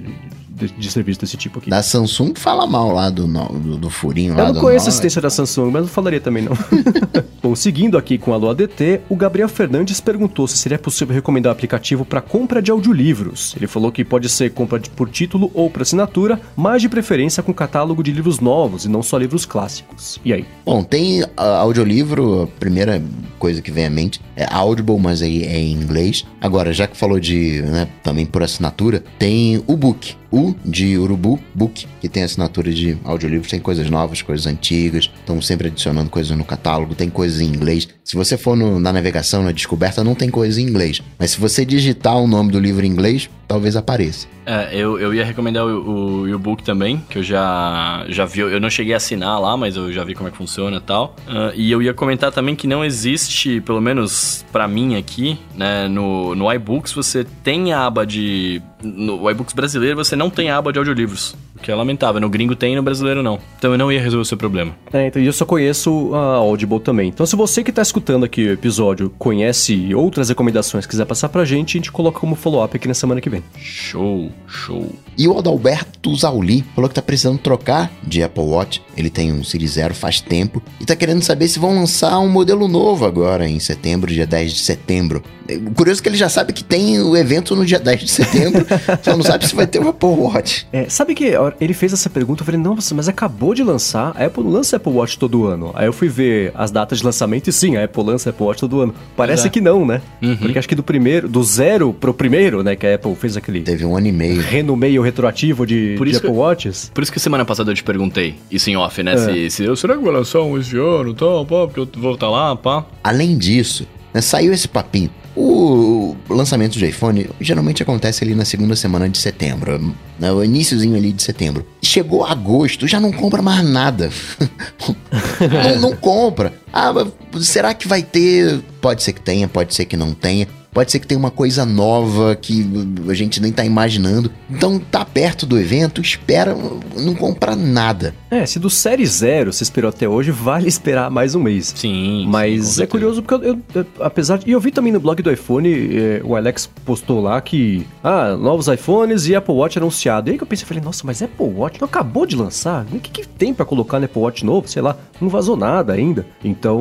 de, de, serviço desse tipo aqui. Da Samsung fala mal lá do, do, do furinho lá. Eu não conheço a assistência da Samsung, mas não falaria também não. Seguindo aqui com a Lua DT, o Gabriel Fernandes perguntou se seria possível recomendar o aplicativo para compra de audiolivros. Ele falou que pode ser compra por título ou por assinatura, mas de preferência com catálogo de livros novos e não só livros clássicos. E aí? Bom, tem uh, audiolivro, a primeira coisa que vem à mente é Audible, mas aí é em inglês. Agora, já que falou de, né, também por assinatura, tem o Book. U de Urubu Book, que tem assinatura de audiolivros, tem coisas novas, coisas antigas, estão sempre adicionando coisas no catálogo, tem coisas em inglês. Se você for no, na navegação, na descoberta, não tem coisas em inglês. Mas se você digitar o nome do livro em inglês, talvez apareça. É, eu, eu ia recomendar o, o e-book também, que eu já, já vi. Eu não cheguei a assinar lá, mas eu já vi como é que funciona e tal. Uh, e eu ia comentar também que não existe, pelo menos para mim aqui, né, no, no iBooks, você tem a aba de. No iBooks brasileiro, você não tem a aba de audiolivros. O que é lamentável. No gringo tem, no brasileiro não. Então eu não ia resolver o seu problema. É, então eu só conheço a Audible também. Então se você que tá escutando aqui o episódio conhece outras recomendações, quiser passar pra gente, a gente coloca como follow-up aqui na semana que vem. Show, show. E o Adalberto Zauli falou que tá precisando trocar de Apple Watch. Ele tem um Series Zero faz tempo e tá querendo saber se vão lançar um modelo novo agora em setembro, dia 10 de setembro. O curioso é que ele já sabe que tem o evento no dia 10 de setembro, só não sabe se vai ter o Apple Watch. É, sabe que ele fez essa pergunta, eu falei, nossa, mas acabou de lançar, a Apple não lança Apple Watch todo ano. Aí eu fui ver as datas de lançamento e sim, a Apple lança Apple Watch todo ano. Parece é. que não, né? Uhum. Porque acho que do primeiro, do zero pro primeiro, né, que a Apple fez aquele... Teve um ano e meio. Renomeio retroativo de, de Apple que, Watches. Por isso que semana passada eu te perguntei, isso em off, né, é. se, se eu, será que vai lançar um esse ano, tal, pá, porque eu vou estar lá, pá. Além disso, né, saiu esse papinho. O lançamento de iPhone geralmente acontece ali na segunda semana de setembro, né, o iníciozinho ali de setembro. Chegou agosto, já não compra mais nada. não, não compra. Ah, será que vai ter? Pode ser que tenha, pode ser que não tenha. Pode ser que tenha uma coisa nova que a gente nem tá imaginando. Então tá perto do evento, espera não comprar nada. É, se do Série Zero você esperou até hoje, vale esperar mais um mês. Sim. Mas sim, é curioso porque eu, eu- eu- apesar de. E eu vi também no blog do iPhone, eh, o Alex postou lá que. Ah, novos iPhones e Apple Watch anunciado. E aí que eu pensei, falei, nossa, mas Apple Watch não acabou de lançar? O que, que tem pra colocar no Apple Watch novo? Sei lá, não vazou nada ainda. Então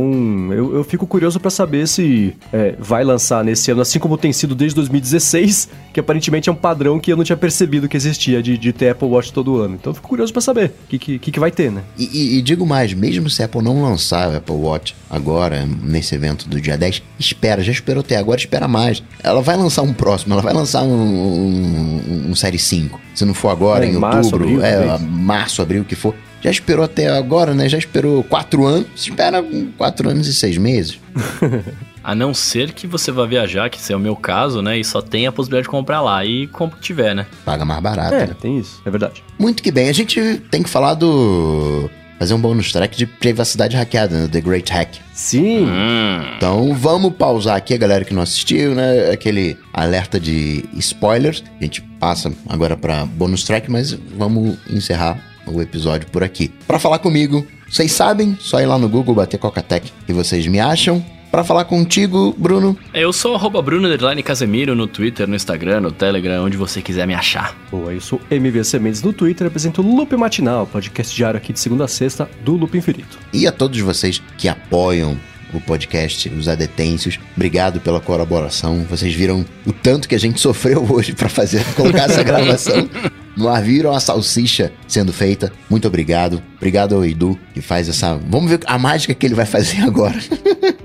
eu, eu fico curioso pra saber se eh, vai lançar nesse ano, assim como tem sido desde 2016, que aparentemente é um padrão que eu não tinha percebido que existia de, de ter Apple Watch todo ano. Então eu fico curioso pra saber o que, que, que vai ter, né? E, e- e digo mais, mesmo se a Apple não lançar o Apple Watch agora, nesse evento do dia 10, espera, já esperou até agora, espera mais. Ela vai lançar um próximo, ela vai lançar um, um, um Série 5. Se não for agora, É, em em março, outubro, abril, é, talvez. março, abril, o que for. Já esperou até agora, né? Já esperou quatro anos. Espera quatro anos e seis meses. A não ser que você vá viajar, que esse é o meu caso, né? E só tem a possibilidade de comprar lá. E compra o que tiver, né? Paga mais barato. É, né? tem isso, é verdade. Muito que bem. A gente tem que falar do. Fazer um bônus track de privacidade hackeada, né? The Great Hack. Sim. Hum. Então vamos pausar aqui a galera que não assistiu, né? Aquele alerta de spoilers. A gente passa agora pra bônus track, mas vamos encerrar o episódio por aqui. Pra falar comigo, vocês sabem, só ir lá no Google bater Cocatec e vocês me acham. Pra falar contigo, Bruno, Eu sou arroba Bruno Casemiro no Twitter, no Instagram, no Telegram, onde você quiser me achar. Boa, eu sou MVC Mendes no Twitter, apresento o Loop Matinal, podcast diário aqui de segunda a sexta do Loop Infinito. e a todos vocês que apoiam o podcast, os adetêncios, obrigado pela colaboração. Vocês viram o tanto que a gente sofreu hoje pra fazer colocar essa gravação no ar, viram a salsicha sendo feita. Muito obrigado. Obrigado ao Edu que faz essa. Vamos ver a mágica que ele vai fazer agora.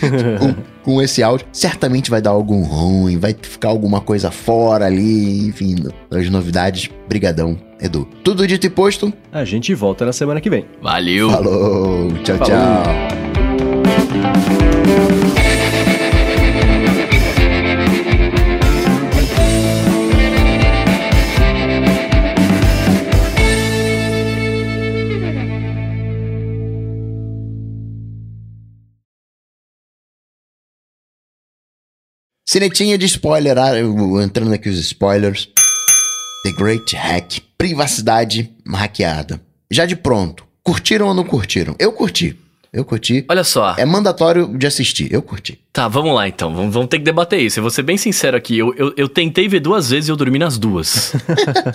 com, com esse áudio, certamente vai dar algum ruim, vai ficar alguma coisa fora ali, enfim, as novidades. Brigadão, Edu. Tudo dito e posto. A gente volta na semana que vem. Valeu! Falou, tchau, Falou. tchau. Cinetinha de spoiler, ah, entrando aqui os spoilers. The Great Hack, privacidade hackeada. Já de pronto, curtiram ou não curtiram? Eu curti, eu curti. Olha só. É mandatório de assistir, eu curti. Tá, vamos lá então. Vamos, vamos ter que debater isso. Eu vou ser bem sincero aqui. Eu, eu, eu tentei ver duas vezes e eu dormi nas duas.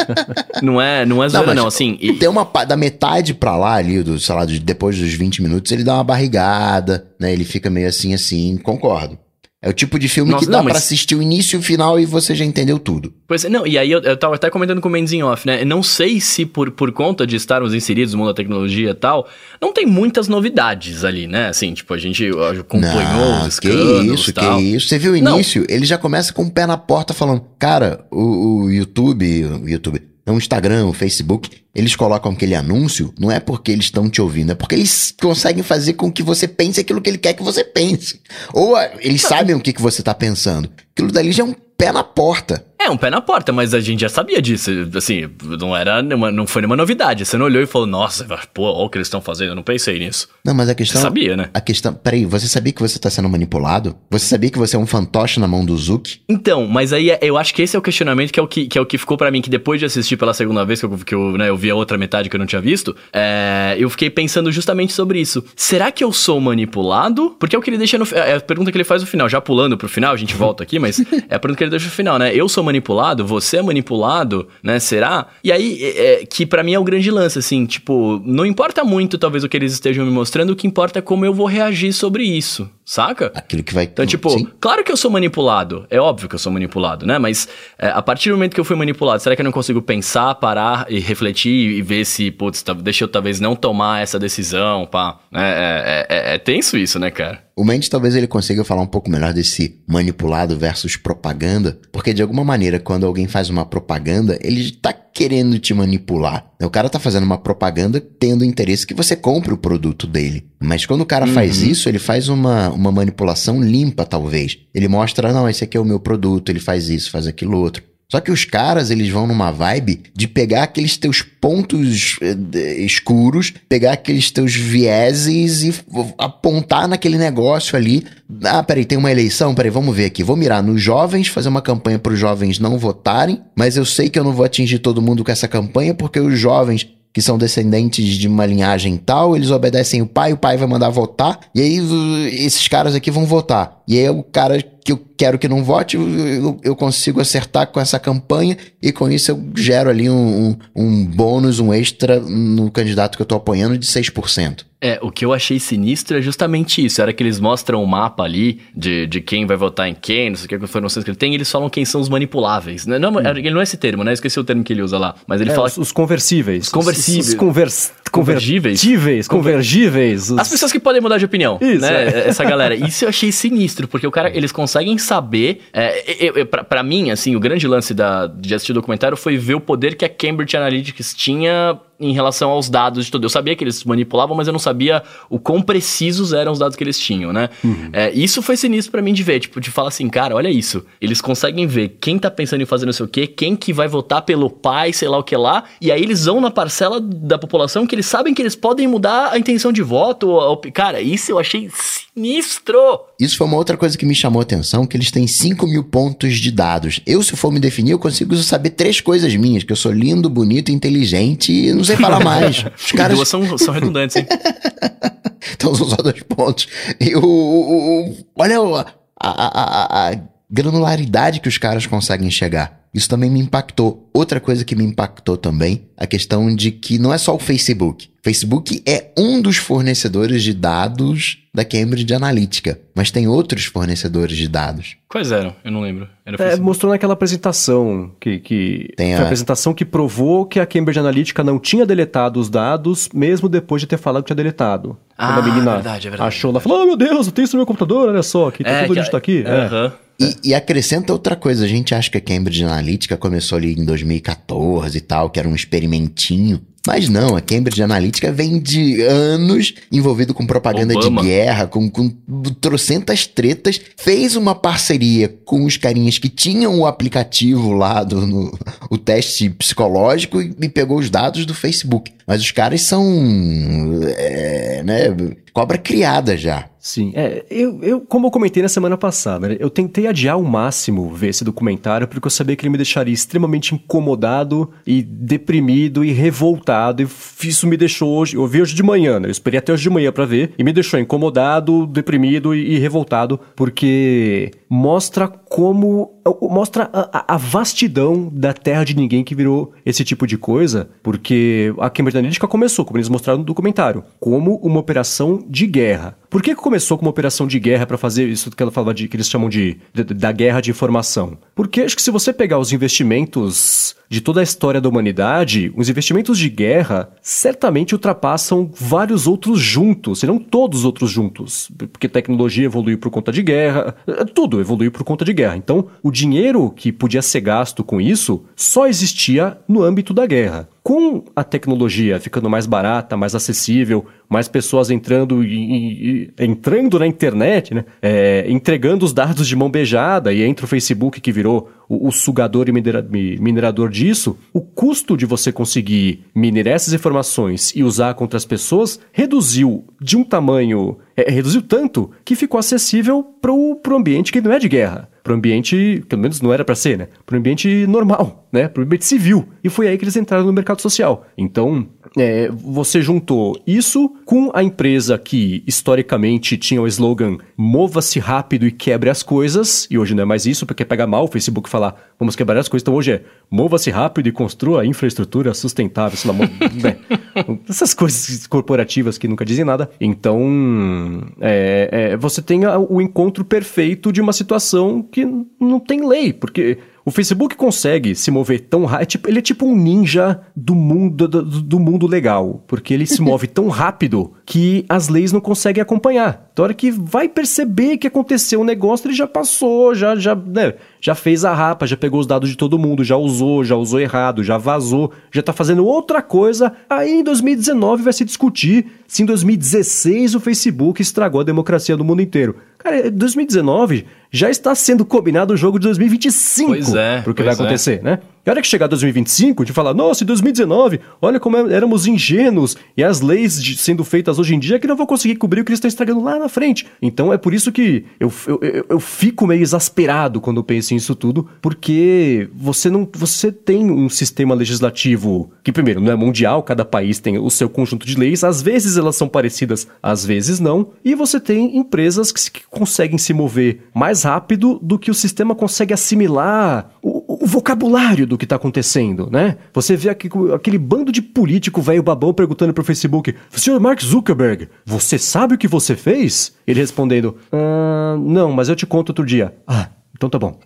não é, não é zoeira, mas não. Assim, e- Tem uma da metade pra lá ali, do, sei lá, de- depois dos 20 minutos, ele dá uma barrigada, né? Ele fica meio assim, assim, concordo. É o tipo de filme Nossa, que dá não, pra mas- assistir o início e o final e você já entendeu tudo. Pois é, não, e aí eu, eu tava até comentando com o Mendes em off, né? Eu Não sei se por, por conta de estarmos inseridos no mundo da tecnologia e tal, não tem muitas novidades ali, né? Assim, tipo, a gente acompanhou Não, os que isso, tal. que isso. Você viu o Não. início? Ele já começa com o pé na porta falando, cara, o, o YouTube, o YouTube, não, o Instagram, o Facebook, eles colocam aquele anúncio, não é porque eles estão te ouvindo, é porque eles conseguem fazer com que você pense aquilo que ele quer que você pense. Ou ah, eles sabem o que, que você tá pensando. Aquilo dali já é um pé na porta. É, um pé na porta, mas a gente já sabia disso. Assim, não era nenhuma, não foi nenhuma novidade. Você não olhou e falou, nossa, pô, olha o que eles estão fazendo, eu não pensei nisso. Não, mas a Você questão... sabia, né? A questão... Peraí, você sabia que você tá sendo manipulado? Você sabia que você é um fantoche na mão do Zuki? Então, mas aí é- eu acho que esse é o questionamento que é o que, que, é o que ficou pra mim, que depois de assistir pela segunda vez, que eu, que eu, né, eu vi a outra metade que eu não tinha visto, é, eu fiquei pensando justamente sobre isso. Será que eu sou manipulado? Porque é o que ele deixa no. fi- É a pergunta que ele faz no final, já pulando pro final, a gente volta aqui, mas é a pergunta que ele deixa no final, né? Eu sou manipulado, você é manipulado, né? Será? E aí, é, é, que pra mim é o grande lance, assim, tipo, não importa muito talvez o que eles estejam me mostrando, o que importa é como eu vou reagir sobre isso, saca? Aquilo que vai... Então, tipo, Sim. claro que eu sou manipulado. É óbvio que eu sou manipulado, né? Mas é, a partir do momento que eu fui manipulado, será que eu não consigo pensar, parar e refletir e ver se, putz, tá- deixa eu talvez não tomar essa decisão, pá? É, é, é- é tenso isso, né, cara? O Mendes talvez ele consiga falar um pouco melhor desse manipulado versus propaganda, porque de alguma maneira, quando alguém faz uma propaganda, ele tá querendo te manipular. O cara tá fazendo uma propaganda tendo interesse que você compre o produto dele. Mas quando o cara faz isso, ele faz uma, uma manipulação limpa, talvez. Ele mostra, não, esse aqui é o meu produto, ele faz isso, faz aquilo outro. Só que os caras, eles vão numa vibe de pegar aqueles teus pontos eh, escuros, pegar aqueles teus vieses e apontar naquele negócio ali. Ah, peraí, tem uma eleição? Peraí, vamos ver aqui. Vou mirar nos jovens, fazer uma campanha para os jovens não votarem, mas eu sei que eu não vou atingir todo mundo com essa campanha porque os jovens que são descendentes de uma linhagem tal, eles obedecem o pai, o pai vai mandar votar, e aí esses caras aqui vão votar. E aí o cara que eu quero que não vote, eu, eu, consigo acertar com essa campanha e com isso eu gero ali um, um, um bônus, um extra no candidato que eu tô apoiando de 6%. É, o que eu achei sinistro é justamente isso. Era que eles mostram o mapa ali de, de quem vai votar em quem, não sei o que, informações que ele tem, e eles falam quem são os manipuláveis. Não, não, hum. Ele não é esse termo, né? Esqueci o termo que ele usa lá. Mas ele é, fala. Os, os conversíveis. Os conversíveis. Os, os convers... convergíveis. Convergíveis. As pessoas que podem mudar de opinião. Isso. Né? É. Essa galera. Isso eu achei sinistro, porque o cara, eles conseguem saber. É, eu, pra, pra mim, assim, o grande lance da, de assistir o documentário foi ver o poder que a Cambridge Analytics tinha em relação aos dados de tudo. Eu sabia que eles manipulavam, mas eu não sabia o quão precisos eram os dados que eles tinham, né? Uhum. É, isso foi sinistro para mim de ver, tipo, de falar assim, cara, olha isso. Eles conseguem ver quem tá pensando em fazer não sei o quê, quem que vai votar pelo pai, sei lá o que lá, e aí eles vão na parcela da população que eles sabem que eles podem mudar a intenção de voto. Ou, cara, isso eu achei sinistro! Isso foi uma outra coisa que me chamou a atenção, que eles têm 5 mil pontos de dados. Eu, se for me definir, eu consigo saber três coisas minhas, que eu sou lindo, bonito, inteligente e não sei falar mais. Os caras... Duas são, são redundantes, hein? então são só dois pontos. E o... o, o olha a, a, a, a granularidade que os caras conseguem chegar. Isso também me impactou. Outra coisa que me impactou também, a questão de que não é só o Facebook. Facebook é um dos fornecedores de dados da Cambridge Analytica, mas tem outros fornecedores de dados. Quais eram? Eu não lembro. É, mostrou naquela apresentação que, que tem a... a... apresentação que provou que a Cambridge Analytica não tinha deletado os dados, mesmo depois de ter falado que tinha deletado. Ah, Quando a menina verdade, é verdade, achou lá, falou: "Oh meu Deus, eu tenho isso no meu computador, olha só, aqui tá é, tudo que, está aqui". Uh -huh. E, e, acrescenta outra coisa, a gente acha que a Cambridge Analytica começou ali em 2014 e tal, que era um experimentinho. Mas não, a Cambridge Analytica vem de anos envolvido com propaganda Obama. de guerra, com, com trocentas tretas. Fez uma parceria com os carinhas que tinham o aplicativo lá, do, no, o teste psicológico, e, e pegou os dados do Facebook. Mas os caras são. É, né, cobra criada já. Sim, é, eu, eu, como eu comentei na semana passada, né, eu tentei adiar ao máximo ver esse documentário porque eu sabia que ele me deixaria extremamente incomodado e deprimido e revoltado. E isso me deixou hoje, eu vi hoje de manhã, né? Eu esperei até hoje de manhã para ver e me deixou incomodado, deprimido e, e revoltado porque mostra como mostra a, a, vastidão da terra de ninguém que virou esse tipo de coisa, porque a Cambridge Analytica começou, como eles mostraram no documentário, como uma operação de guerra. Por que começou como uma operação de guerra para fazer isso que ela falava de que eles chamam de, de, da guerra de informação? Porque acho que se você pegar os investimentos de toda a história da humanidade, os investimentos de guerra certamente ultrapassam vários outros juntos, se não todos os outros juntos, porque tecnologia evoluiu por conta de guerra, tudo evoluiu por conta de guerra. Então, o dinheiro que podia ser gasto com isso só existia no âmbito da guerra. Com a tecnologia ficando mais barata, mais acessível, mais pessoas entrando e, e entrando na internet, né? É, entregando os dados de mão beijada, e entra o Facebook que virou o, o sugador e minera, minerador disso, o custo de você conseguir minerar essas informações e usar contra as pessoas reduziu de um tamanho. É, reduziu tanto que ficou acessível para o ambiente que não é de guerra para o ambiente, pelo menos não era para ser, né? Para o ambiente normal, né? Para o ambiente civil. E foi aí que eles entraram no mercado social. Então, é, você juntou isso com a empresa que historicamente tinha o slogan mova-se rápido e quebre as coisas, e hoje não é mais isso, porque pega mal o Facebook falar vamos quebrar as coisas, então hoje é mova-se rápido e construa infraestrutura sustentável, sei lá, né? essas coisas corporativas que nunca dizem nada. Então, é, é, você tem o encontro perfeito de uma situação que não tem lei, porque o Facebook consegue se mover tão rápido. É tipo, ele é tipo um ninja do mundo, do, do mundo legal. Porque ele se move tão rápido que as leis não conseguem acompanhar. Então, a hora que vai perceber que aconteceu um negócio, ele já passou, já, já, né, já fez a rapa, já pegou os dados de todo mundo, já usou, já usou errado, já vazou, já tá fazendo outra coisa. Aí em 2019 vai se discutir se em 2016 o Facebook estragou a democracia do mundo inteiro. Cara, 2019 já está sendo combinado o jogo de 2025 Pois é, pro que vai é. acontecer, né? E a hora que chegar 2025, a gente fala, nossa, em 2019, olha como é- éramos ingênuos e as leis de- sendo feitas hoje em dia que não vão conseguir cobrir o que eles estão estragando lá na frente. Então é por isso que eu, eu, eu, eu fico meio exasperado quando eu penso nisso tudo, porque você não você tem um sistema legislativo que, primeiro, não é mundial, cada país tem o seu conjunto de leis, às vezes elas são parecidas, às vezes não, e você tem empresas que, que conseguem se mover mais rápido do que o sistema consegue assimilar o, o vocabulário do que está acontecendo, né? Você vê aqui- aquele bando de político velho babão perguntando pro Facebook: Senhor Mark Zuckerberg, você sabe o que você fez? Ele respondendo: "Ah, Não, mas eu te conto outro dia. Ah, então tá bom.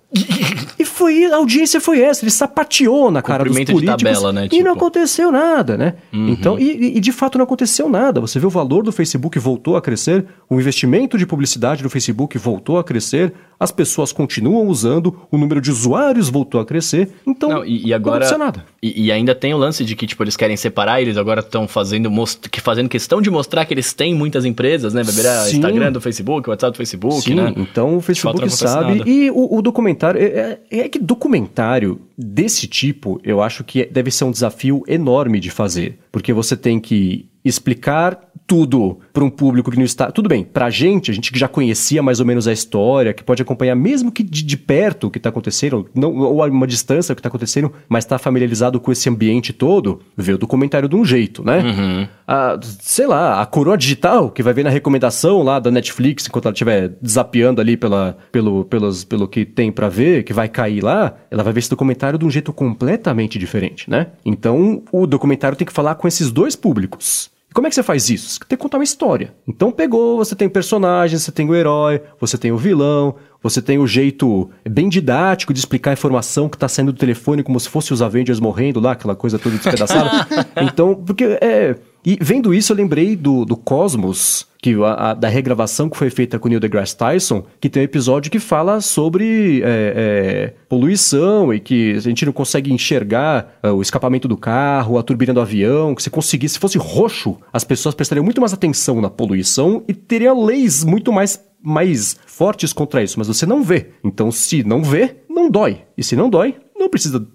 E foi, a audiência foi essa, ele sapateou na cara dos Cumprimento de políticos tabela, né, e não tipo. aconteceu nada, né? Então, e, e de fato não aconteceu nada. Você vê o valor do Facebook voltou a crescer, o investimento de publicidade do Facebook voltou a crescer, as pessoas continuam usando, o número de usuários voltou a crescer. Então, Não, e, e não agora. aconteceu nada. E, e ainda tem o lance de que, tipo, eles querem separar, eles agora estão fazendo, most- que fazendo questão de mostrar que eles têm muitas empresas, né? Beber a Sim. Instagram do Facebook, WhatsApp do Facebook, Sim, né? então o Facebook não sabe. nada. E o, o documentário. É, é- é que documentário desse tipo, eu acho que deve ser um desafio enorme de fazer. Porque você tem que explicar tudo para um público que não está. Tudo bem, pra gente, a gente que já conhecia mais ou menos a história, que pode acompanhar mesmo que de, de perto o que está acontecendo, não, ou a uma distância o que está acontecendo, mas está familiarizado com esse ambiente todo, vê o documentário de um jeito, né? Uhum. A, sei lá, a coroa digital, que vai ver na recomendação lá da Netflix, enquanto ela estiver desapiando ali pela, pelo, pelos, pelo que tem pra ver, que vai cair lá, ela vai ver esse documentário de um jeito completamente diferente, né? Então, o documentário tem que falar com esses dois públicos. Como é que você faz isso? Você tem que contar uma história. Então pegou, você tem personagens, você tem o herói, você tem o vilão, você tem o jeito bem didático de explicar a informação que tá saindo do telefone como se fosse os Avengers morrendo lá, aquela coisa toda despedaçada. então, porque é. E vendo isso, eu lembrei do, do Cosmos, que a, a- da regravação que foi feita com Neil deGrasse Tyson, que tem um episódio que fala sobre é, é, poluição e que a gente não consegue enxergar é, o escapamento do carro, a turbina do avião, que se conseguisse, se fosse roxo, as pessoas prestariam muito mais atenção na poluição e teriam leis muito mais mais fortes contra isso, mas você não vê. Então, se não vê, não dói. E se não dói, não precisa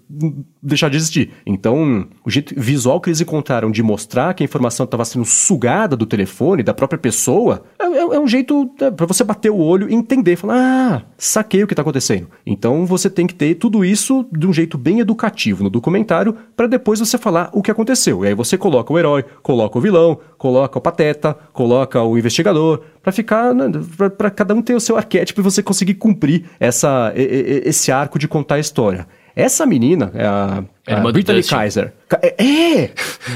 deixar de existir. Então, o jeito visual que eles encontraram de mostrar que a informação estava sendo sugada do telefone, da própria pessoa, é, é- é um jeito para você bater o olho e entender, falar, ah, saquei o que está acontecendo. Então, você tem que ter tudo isso de um jeito bem educativo no documentário, para depois você falar o que aconteceu. E aí você coloca o herói, coloca o vilão, coloca o pateta, coloca o investigador, para ficar, né, para cada um ter o seu arquétipo e você conseguir cumprir essa, esse arco de contar a história. Essa menina, é a, É a Brittany Dustin. Kaiser. É! é!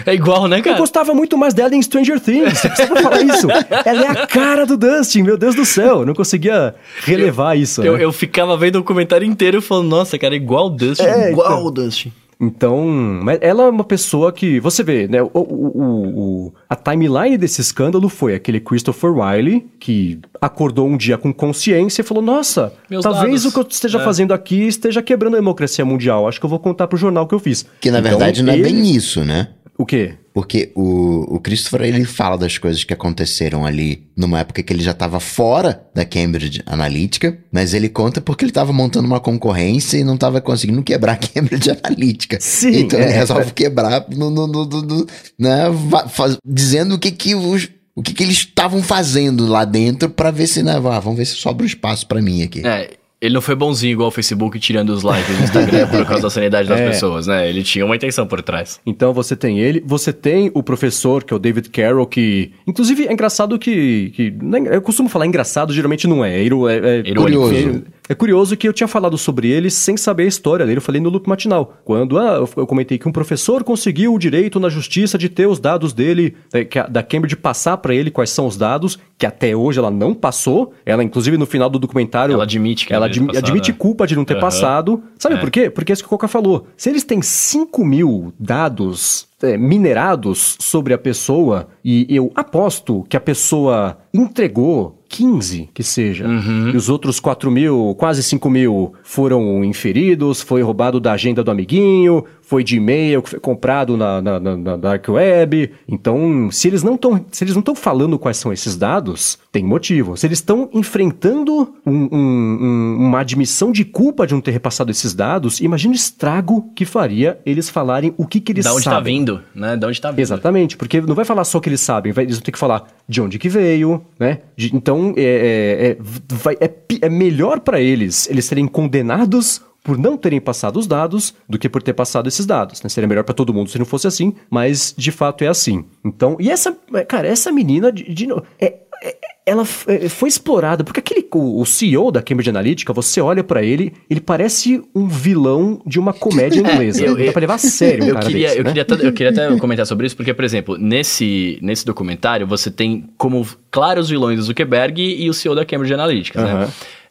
É igual, né, Eu cara? gostava muito mais dela em Stranger Things. Você precisa falar isso. Ela é a cara do Dustin, meu Deus do céu. Eu não conseguia relevar isso. Eu, né? eu ficava vendo o comentário inteiro e falando, nossa, cara, é igual o Dustin. É, igual então. o Dustin. Então, mas ela é uma pessoa que, você vê, né, o, o- o- o- a timeline desse escândalo foi aquele Christopher Wiley, que acordou um dia com consciência e falou, nossa, Meus talvez dados. o que eu esteja É. fazendo aqui esteja quebrando a democracia mundial, acho que eu vou contar pro jornal que eu fiz. Que na Então, verdade não é ele- bem isso, né? O quê? Porque o, o Christopher, ele fala das coisas que aconteceram ali numa época que ele já estava fora da Cambridge Analytica, mas ele conta porque ele estava montando uma concorrência e não estava conseguindo quebrar a Cambridge Analytica. Sim, Então ele é. resolve quebrar no, no, no- no- no- né, faz- dizendo o que que os... O que, que eles estavam fazendo lá dentro pra ver se, né, ah, vamos ver se sobra um espaço pra mim aqui. É, ele não foi bonzinho igual o Facebook tirando os likes do Instagram por causa da sanidade das É. pessoas, né? Ele tinha uma intenção por trás. Então você tem ele, você tem o professor, que é o David Carroll, que. Inclusive, é engraçado que. que eu costumo falar engraçado, geralmente não é. É, é, é. Curioso. É curioso que eu tinha falado sobre ele sem saber a história dele. Eu falei no loop matinal. Quando ah, eu- comentei que um professor conseguiu o direito na justiça de ter os dados dele, a- da Cambridge passar para ele quais são os dados, que até hoje ela não passou. Ela, inclusive, no final do documentário. Ela admite que ela admi- passado, admite é. culpa de não ter Aham. passado. Sabe É. por quê? Porque é isso que o Coca falou. Se eles têm 5 mil dados é, minerados sobre a pessoa e eu aposto que a pessoa entregou 15 que seja, Uhum. e os outros 4 mil, quase 5 mil foram inferidos, foi roubado da agenda do amiguinho, foi de e-mail que foi comprado na, na, na, na Dark Web. Então, se eles não estão se eles não estão falando quais são esses dados, tem motivo. Se eles estão enfrentando um- um- um- uma admissão de culpa de não ter repassado esses dados, imagina o estrago que faria eles falarem o que, que eles Da onde tá sabem. vindo, né? Da onde tá vindo. Exatamente, porque não vai falar só o que eles sabem, vai- eles vão ter que falar de onde que veio, né? De- então é, é, é, vai- é é melhor para eles eles serem condenados por não terem passado os dados do que por ter passado esses dados. Né? Seria melhor para todo mundo se não fosse assim, mas de fato é assim. Então, e essa, cara, essa menina de, de é, é- ela é, foi explorada, porque aquele o, o CEO da Cambridge Analytica, você olha pra ele, ele parece um vilão de uma comédia inglesa. eu- Não dá pra levar a sério um eu cara queria, desse, eu, né? queria até, eu queria até comentar sobre isso, porque, por exemplo, nesse, nesse documentário você tem como claros vilões o Zuckerberg e o CEO da Cambridge Analytica, né?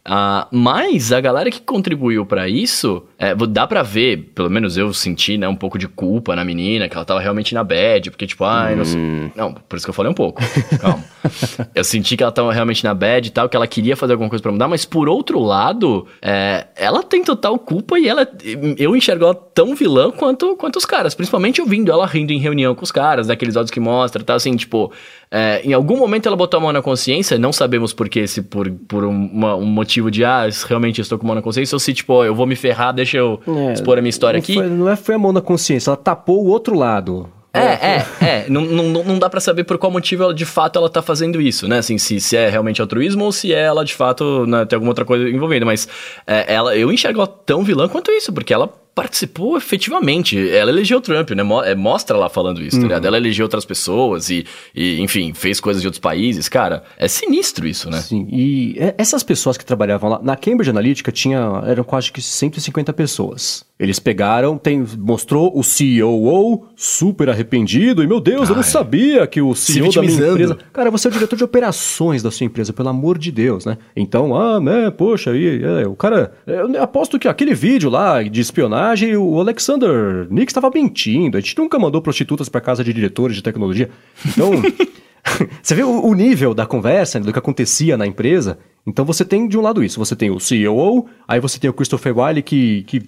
Ah, mas a galera que contribuiu pra isso, é, dá pra ver, pelo menos eu senti, né, um pouco de culpa na menina, que ela tava realmente na bad, porque tipo, ai, não sei. Não, por isso que eu falei um pouco. Calma. eu senti que ela tava realmente na bad e tal, que ela queria fazer alguma coisa pra mudar, mas por outro lado, é, ela tem total culpa e ela, eu enxergo ela tão vilã quanto, quanto os caras, principalmente ouvindo ela rindo em reunião com os caras, daqueles áudios que mostra, tá assim, tipo, é, em algum momento ela botou a mão na consciência, não sabemos por que, se por, por uma- um motivo de, ah, realmente eu estou com a mão na consciência, ou se, tipo, eu vou me ferrar, deixa eu É, expor a minha história não aqui. Foi, não é, foi a mão na consciência, ela tapou o outro lado. É, é, é. Não, não, não- dá pra saber por qual motivo ela, de fato ela tá fazendo isso, né? Assim, se, se é realmente altruísmo ou se é ela de fato né, tem alguma outra coisa envolvida. Mas é, ela, eu enxergo ela tão vilã quanto isso, porque ela participou efetivamente.Ela elegeu o Trump, né? É, mostra ela falando isso, tá ligado? Ela elegeu outras pessoas e, e, enfim, fez coisas de outros países. Cara, é sinistro isso, né? Sim, e é, essas pessoas que trabalhavam lá, na Cambridge Analytica tinha, eram quase que 150 pessoas. Eles pegaram, tem, mostrou o CEO super arrependido, e meu Deus, eu não Ai. sabia que o CEO da minha empresa... Cara, você é o diretor de operações da sua empresa, pelo amor de Deus, né? Então, ah, né, poxa, aí, é, o cara... Eu aposto que aquele vídeo lá de espionagem, o Alexander Nix estava mentindo, a gente nunca mandou prostitutas para casa de diretores de tecnologia. Então... Você vê o, o nível da conversa, né, do que acontecia na empresa. Então você tem de um lado isso, você tem o CEO, aí você tem o Christopher Wiley que, que,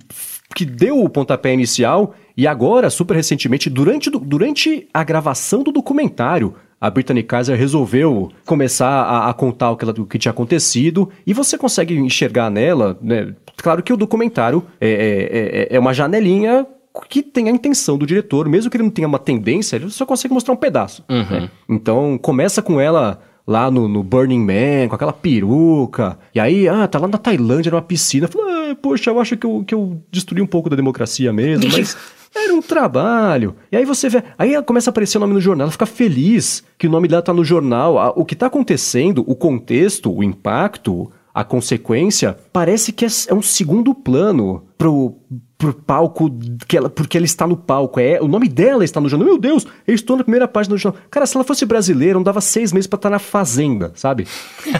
que deu o pontapé inicial, e agora, super recentemente, durante, durante a gravação do documentário, a Brittany Kaiser resolveu começar a, a contar o que, ela- o que tinha acontecido, e você consegue enxergar nela, né? Claro que o documentário é, é, é- é uma janelinha que tem a intenção do diretor, mesmo que ele não tenha uma tendência, ele só consegue mostrar um pedaço. né? Então começa com ela lá no, no Burning Man, com aquela peruca, e aí, ah, tá lá na Tailândia, numa piscina, fala, ah, poxa, eu acho que eu, que eu destruí um pouco da democracia mesmo, mas era um trabalho. E aí você vê, aí ela começa a aparecer o nome no jornal, ela fica feliz que o nome dela tá no jornal, o que tá acontecendo, o contexto, o impacto, a consequência, parece que é, é um segundo plano pro, pro palco, que ela, porque ela está no palco. É, o nome dela está no jornal. Meu Deus, eu estou na primeira página do jornal. Cara, se ela fosse brasileira, não dava seis meses pra estar na fazenda, sabe?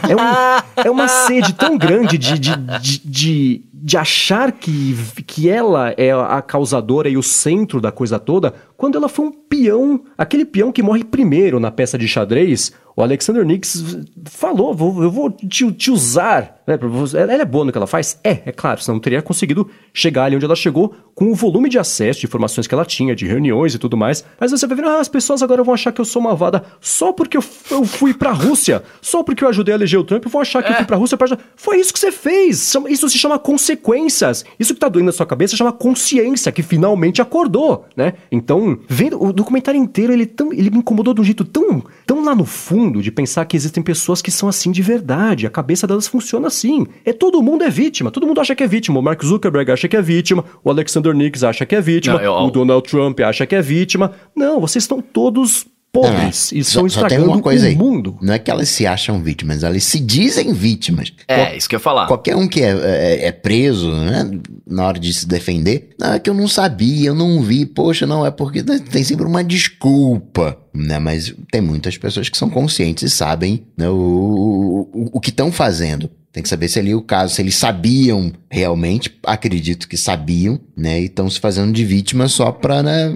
É, um- é uma sede tão grande de, de, de, de, de achar que, que ela é a causadora e o centro da coisa toda, quando ela foi um peão, aquele peão que morre primeiro na peça de xadrez. O Alexander Nix falou, vou- eu vou te, te usar. Né, ela é boa no que ela faz? É, é claro, senão não teria conseguido chegar ali onde ela chegou com o volume de acesso, de informações que ela tinha, de reuniões e tudo mais. Mas você vai ver, ah, as pessoas agora vão achar que eu sou malvada só porque eu, eu fui pra Rússia, só porque eu ajudei a eleger o Trump, vão achar que eu fui pra Rússia pra... Foi isso que você fez! Isso se chama consequências. Isso que tá doendo na sua cabeça chama consciência, que finalmente acordou, né? Então, vendo o documentário inteiro, ele, tão, ele me incomodou de um jeito tão, tão lá no fundo de pensar que existem pessoas que são assim de verdade. A cabeça delas funciona assim. É todo mundo é vítima, todo mundo acha que é vítima. O Mark Zuckerberg acha que é vítima, o Alexander Nix acha que é vítima, Não, eu- o Donald Trump acha que é vítima. Não, vocês estão todos podres e estão só, só tem estragando uma coisa o aí. mundo. Não é que elas se acham vítimas, elas se dizem vítimas. É, isso que eu ia falar. Qualquer um que é, é- é preso, né, na hora de se defender, não, é que eu não sabia, eu não vi, poxa, não, é porque né, tem sempre uma desculpa. né? Mas tem muitas pessoas que são conscientes e sabem né, o, o, o que estão fazendo. Tem que saber se ali o caso, se eles sabiam realmente, acredito que sabiam, né? E estão se fazendo de vítima só pra né,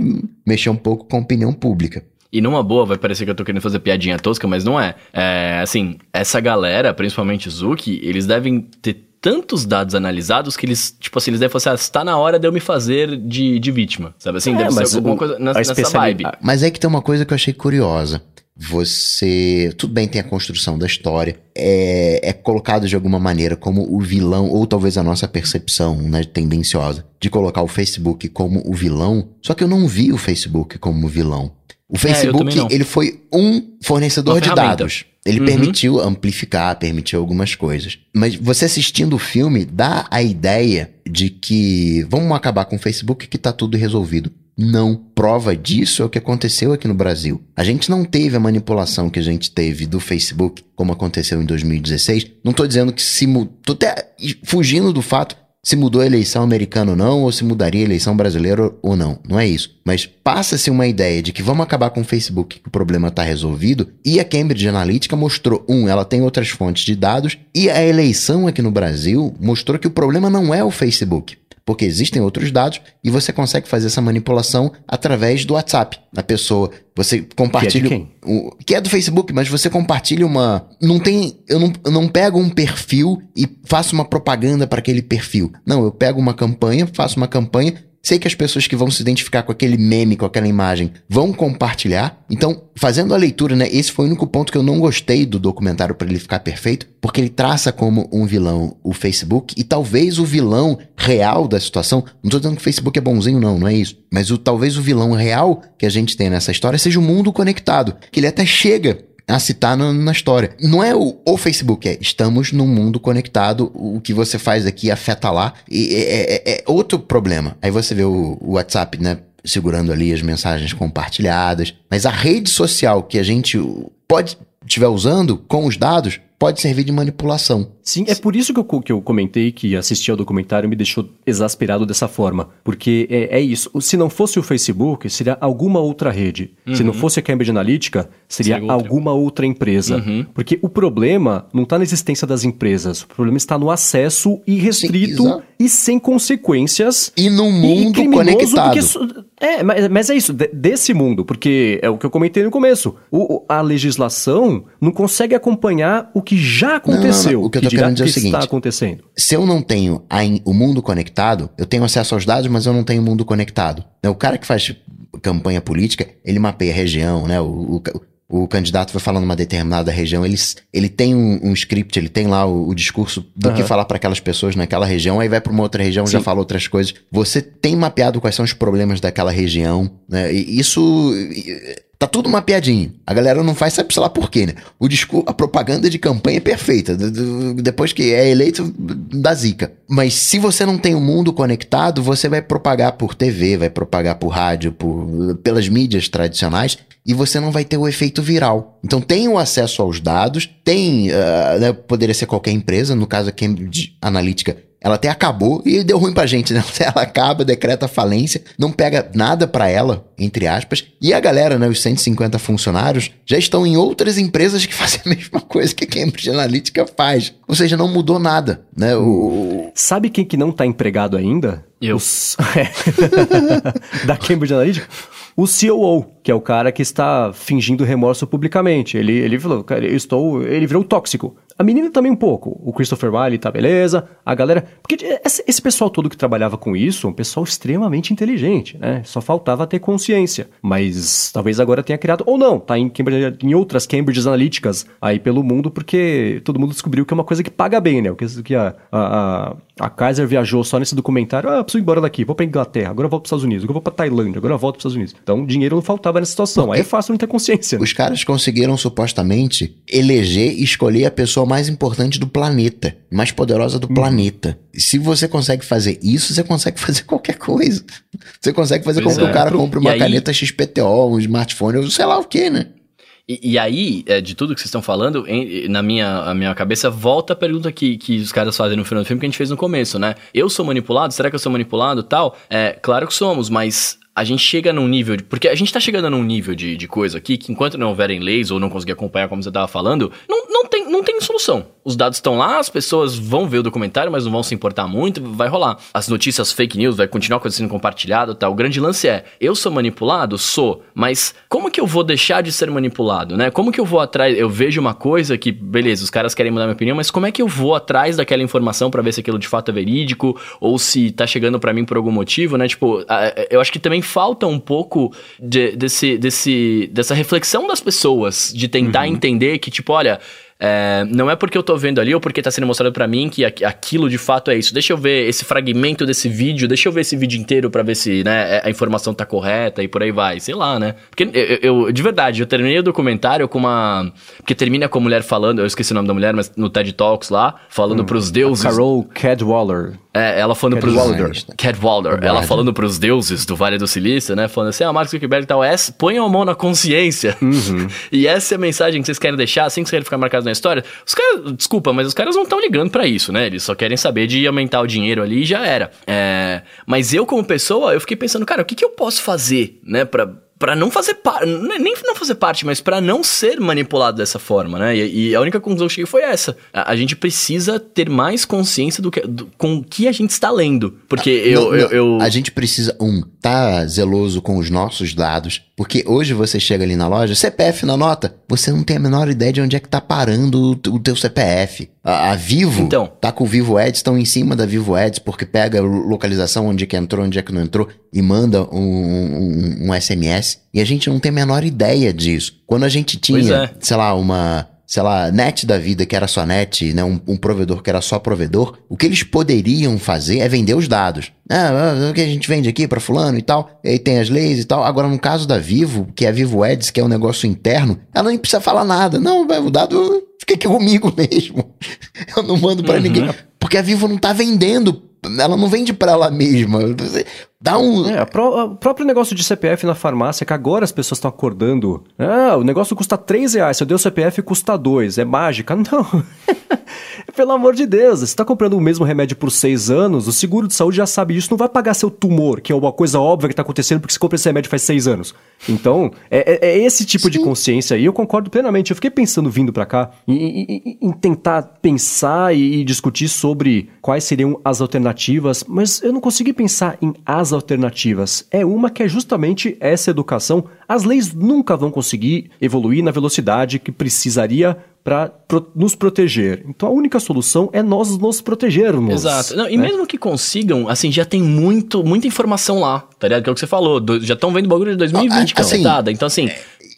mexer um pouco com a opinião pública. E numa boa, vai parecer que eu tô querendo fazer piadinha tosca, mas não é. É, assim, essa galera, principalmente Zuki, eles devem ter tantos dados analisados que eles, tipo assim, eles devem falar assim, ah, está na hora de eu me fazer de, de vítima, sabe assim? É, deve mas ser alguma o- coisa nessa, nessa vibe. Mas é que tem uma coisa que eu achei curiosa. Você. Tudo bem, tem a construção da história. É, é colocado de alguma maneira como o vilão, ou talvez a nossa percepção né, tendenciosa, de colocar o Facebook como o vilão. Só que eu não vi o Facebook como vilão. O É, Facebook, não. ele foi um fornecedor Uma de ferramenta. dados. Ele Uhum. permitiu amplificar, permitiu algumas coisas. Mas você assistindo o filme dá a ideia de que vamos acabar com o Facebook que tá tudo resolvido. Não. Prova disso é o que aconteceu aqui no Brasil. A gente não teve a manipulação que a gente teve do Facebook, como aconteceu em 2016. Não tô dizendo que se mudou. Tô até fugindo do fato se mudou a eleição americana ou não, ou se mudaria a eleição brasileira ou não. Não é isso. Mas passa-se uma ideia de que vamos acabar com o Facebook, que o problema está resolvido, e a Cambridge Analytica mostrou, um, ela tem outras fontes de dados, e a eleição aqui no Brasil mostrou que o problema não é o Facebook. Porque existem outros dados e você consegue fazer essa manipulação através do WhatsApp. A pessoa, você compartilha. quem? o- que é do Facebook, mas você compartilha uma. Não tem. Eu não, eu não pego um perfil e faço uma propaganda para aquele perfil. Não, eu pego uma campanha, faço uma campanha. Sei que as pessoas que vão se identificar com aquele meme, com aquela imagem, vão compartilhar. Então, fazendo a leitura, né? Esse foi o único ponto que eu não gostei do documentário para ele ficar perfeito, porque ele traça como um vilão o Facebook e talvez o vilão real da situação. Não tô dizendo que o Facebook é bonzinho, não, não é isso. Mas o talvez o vilão real que a gente tem nessa história seja o mundo conectado, que ele até chega a citar no- na história. Não é o, o Facebook, é estamos num mundo conectado, o que você faz aqui afeta lá. E é, é- é outro problema. Aí você vê o, o WhatsApp, né? Segurando ali as mensagens compartilhadas. Mas a rede social que a gente pode estiver usando com os dados pode servir de manipulação. Sim, é por isso que eu, que eu comentei que assistir ao documentário me deixou exasperado dessa forma. Porque é, é isso. Se não fosse o Facebook, seria alguma outra rede. Se não fosse a Cambridge Analytica, seria, Seria outra. alguma outra empresa. Porque o problema não está na existência das empresas. O problema está no acesso irrestrito exato. e sem consequências E num e mundo criminoso, conectado. porque é, mas, mas é isso, de- desse mundo, porque é o que eu comentei no começo. O- a legislação não consegue acompanhar o que já aconteceu. O que eu tô querendo dizer é o que seguinte. está acontecendo. se eu não tenho a o mundo conectado, eu tenho acesso aos dados, mas eu não tenho o mundo conectado. Né, O cara que faz campanha política, ele mapeia a região, né? O, o, o candidato vai falando uma determinada região, ele, ele tem um, um script, ele tem lá o, o discurso do que Aham. falar para aquelas pessoas naquela região, aí vai para uma outra região, já Sim. fala outras coisas. Você tem mapeado quais são os problemas daquela região, né? E isso Tá tudo mapeadinho. A galera não faz, sabe sei lá por quê, né? O discurso, a propaganda de campanha é perfeita. Depois que é eleito, dá zica. Mas se você não tem o mundo conectado, você vai propagar por TV, vai propagar por rádio, por, pelas mídias tradicionais, e você não vai ter o efeito viral. Então tem o acesso aos dados, tem. ah, né, poderia ser qualquer empresa, no caso a Cambridge Analytica ela até acabou e deu ruim pra gente, né? Ela acaba, decreta falência, não pega nada pra ela, entre aspas. E a galera, né, os 150 funcionários, já estão em outras empresas que fazem a mesma coisa que a Cambridge Analytica faz. Ou seja, não mudou nada, né? O, Sabe quem que não está empregado ainda? Eu. Os- É. da Cambridge Analytica? O COO, que é o cara que está fingindo remorso publicamente. Ele, ele falou, cara, eu estou. Ele virou tóxico. A menina também um pouco. O Christopher Wiley tá beleza. A galera. Porque esse, pessoal todo que trabalhava com isso, é um pessoal extremamente inteligente, né? Só faltava ter consciência. Mas talvez agora tenha criado. Ou não, tá em, Cambridge, em outras Cambridge Analyticas aí pelo mundo, porque todo mundo descobriu que é uma coisa que paga bem, né? O que, a, a, a, Kaiser viajou só nesse documentário. Ah, preciso ir embora daqui, vou pra Inglaterra, agora volto pros Estados Unidos, agora vou pra Tailândia, agora volto pros Estados Unidos. Então, dinheiro não faltava nessa situação. Aí é fácil não ter consciência. né? os caras conseguiram supostamente eleger e escolher a pessoa mais importante do planeta, mais poderosa do planeta. Se você consegue fazer isso, você consegue fazer qualquer coisa. Você consegue fazer Pois com que é. o cara compre uma E aí- caneta XPTO, um smartphone, ou sei lá o que, né? E, e aí, é, de tudo que vocês estão falando, na minha, a minha cabeça volta a pergunta que, que os caras fazem no final do filme que a gente fez no começo, né? Eu sou manipulado? Será que eu sou manipulado tal? É, claro que somos, mas a gente chega num nível. De, porque a gente tá chegando num nível de, de coisa aqui que enquanto não houverem leis ou não conseguir acompanhar como você tava falando, não, não, tem, não tem solução. Os dados estão lá, as pessoas vão ver o documentário, mas não vão se importar muito, vai rolar. As notícias fake news vai continuar acontecendo compartilhado tá? O grande lance é, eu sou manipulado? Sou. Mas como que eu vou deixar de ser manipulado, né? Como que eu vou atrás. Eu vejo uma coisa que, beleza, os caras querem mudar minha opinião, mas como é que eu vou atrás daquela informação para ver se aquilo de fato é verídico ou se tá chegando para mim por algum motivo, né? Tipo, eu acho que também falta um pouco de, desse, desse, dessa reflexão das pessoas, de tentar uhum. entender que, tipo, olha, é, não é porque eu tô vendo ali ou porque tá sendo mostrado para mim que aquilo de fato é isso. Deixa eu ver esse fragmento desse vídeo, deixa eu ver esse vídeo inteiro para ver se né, a informação tá correta e por aí vai. Sei lá, né? Porque eu, eu, de verdade, eu terminei o documentário com uma. Porque termina com a mulher falando, eu esqueci o nome da mulher, mas no TED Talks lá, falando hum, pros deuses. Carol Cadwaller. É, ela falando Cat pros... Walder. Cat Walder. Ela falando pros deuses do Vale do Silício, né? Falando assim, ah, Marcos Zuckerberg e tal, essa, ponham a mão na consciência. Uhum. e essa é a mensagem que vocês querem deixar, assim que vocês querem ficar marcados na história. Os caras, desculpa, mas os caras não estão ligando para isso, né? Eles só querem saber de aumentar o dinheiro ali e já era. É... Mas eu, como pessoa, eu fiquei pensando, cara, o que, que eu posso fazer, né, pra para não fazer parte, nem não fazer parte, mas para não ser manipulado dessa forma, né? E, e, a única conclusão que eu cheguei foi essa. A, a gente precisa ter mais consciência do que do, com o que a gente está lendo, porque ah, eu, não, eu, eu, a gente precisa um tá zeloso com os nossos dados, porque hoje você chega ali na loja, CPF na nota, você não tem a menor ideia de onde é que tá parando o, o teu CPF. A, a Vivo então, tá com o Vivo Ads, estão em cima da Vivo Ads porque pega localização onde é que entrou, onde é que não entrou e manda um, um, um SMS e a gente não tem a menor ideia disso. Quando a gente tinha, é. sei lá, uma sei lá, net da vida que era só net, né, um, um, provedor que era só provedor, o que eles poderiam fazer é vender os dados. Ah, ah o que a gente vende aqui para fulano e tal, e aí tem as leis e tal. Agora, no caso da Vivo, que é a Vivo Ads, que é um negócio interno, ela nem precisa falar nada. Não, o dado fica aqui comigo mesmo. Eu não mando para uhum. ninguém. Porque a Vivo não tá vendendo ela não vende para ela mesma. Dá um. É, o próprio negócio de CPF na farmácia, que agora as pessoas estão acordando. Ah, o negócio custa 3 reais. Se eu der o CPF, custa 2. É mágica? Não. Pelo amor de Deus, você está comprando o mesmo remédio por 6 anos, o seguro de saúde já sabe disso, não vai pagar seu tumor, que é uma coisa óbvia que está acontecendo porque você compra esse remédio faz 6 anos. Então, é, é, é esse tipo Sim. de consciência aí, eu concordo plenamente. Eu fiquei pensando vindo para cá em, em, em, tentar pensar e, e discutir sobre quais seriam as alternativas, mas eu não consegui pensar em as alternativas. É uma que é justamente essa educação. As leis nunca vão conseguir evoluir na velocidade que precisaria para pro, nos proteger. Então a única solução é nós nos protegermos. Exato. Não, e né? mesmo que consigam, assim, já tem muito, muita informação lá, tá ligado? Que é o que você falou. Do, já estão vendo o bagulho de 2020 ah, assim, cacetada. Então, assim.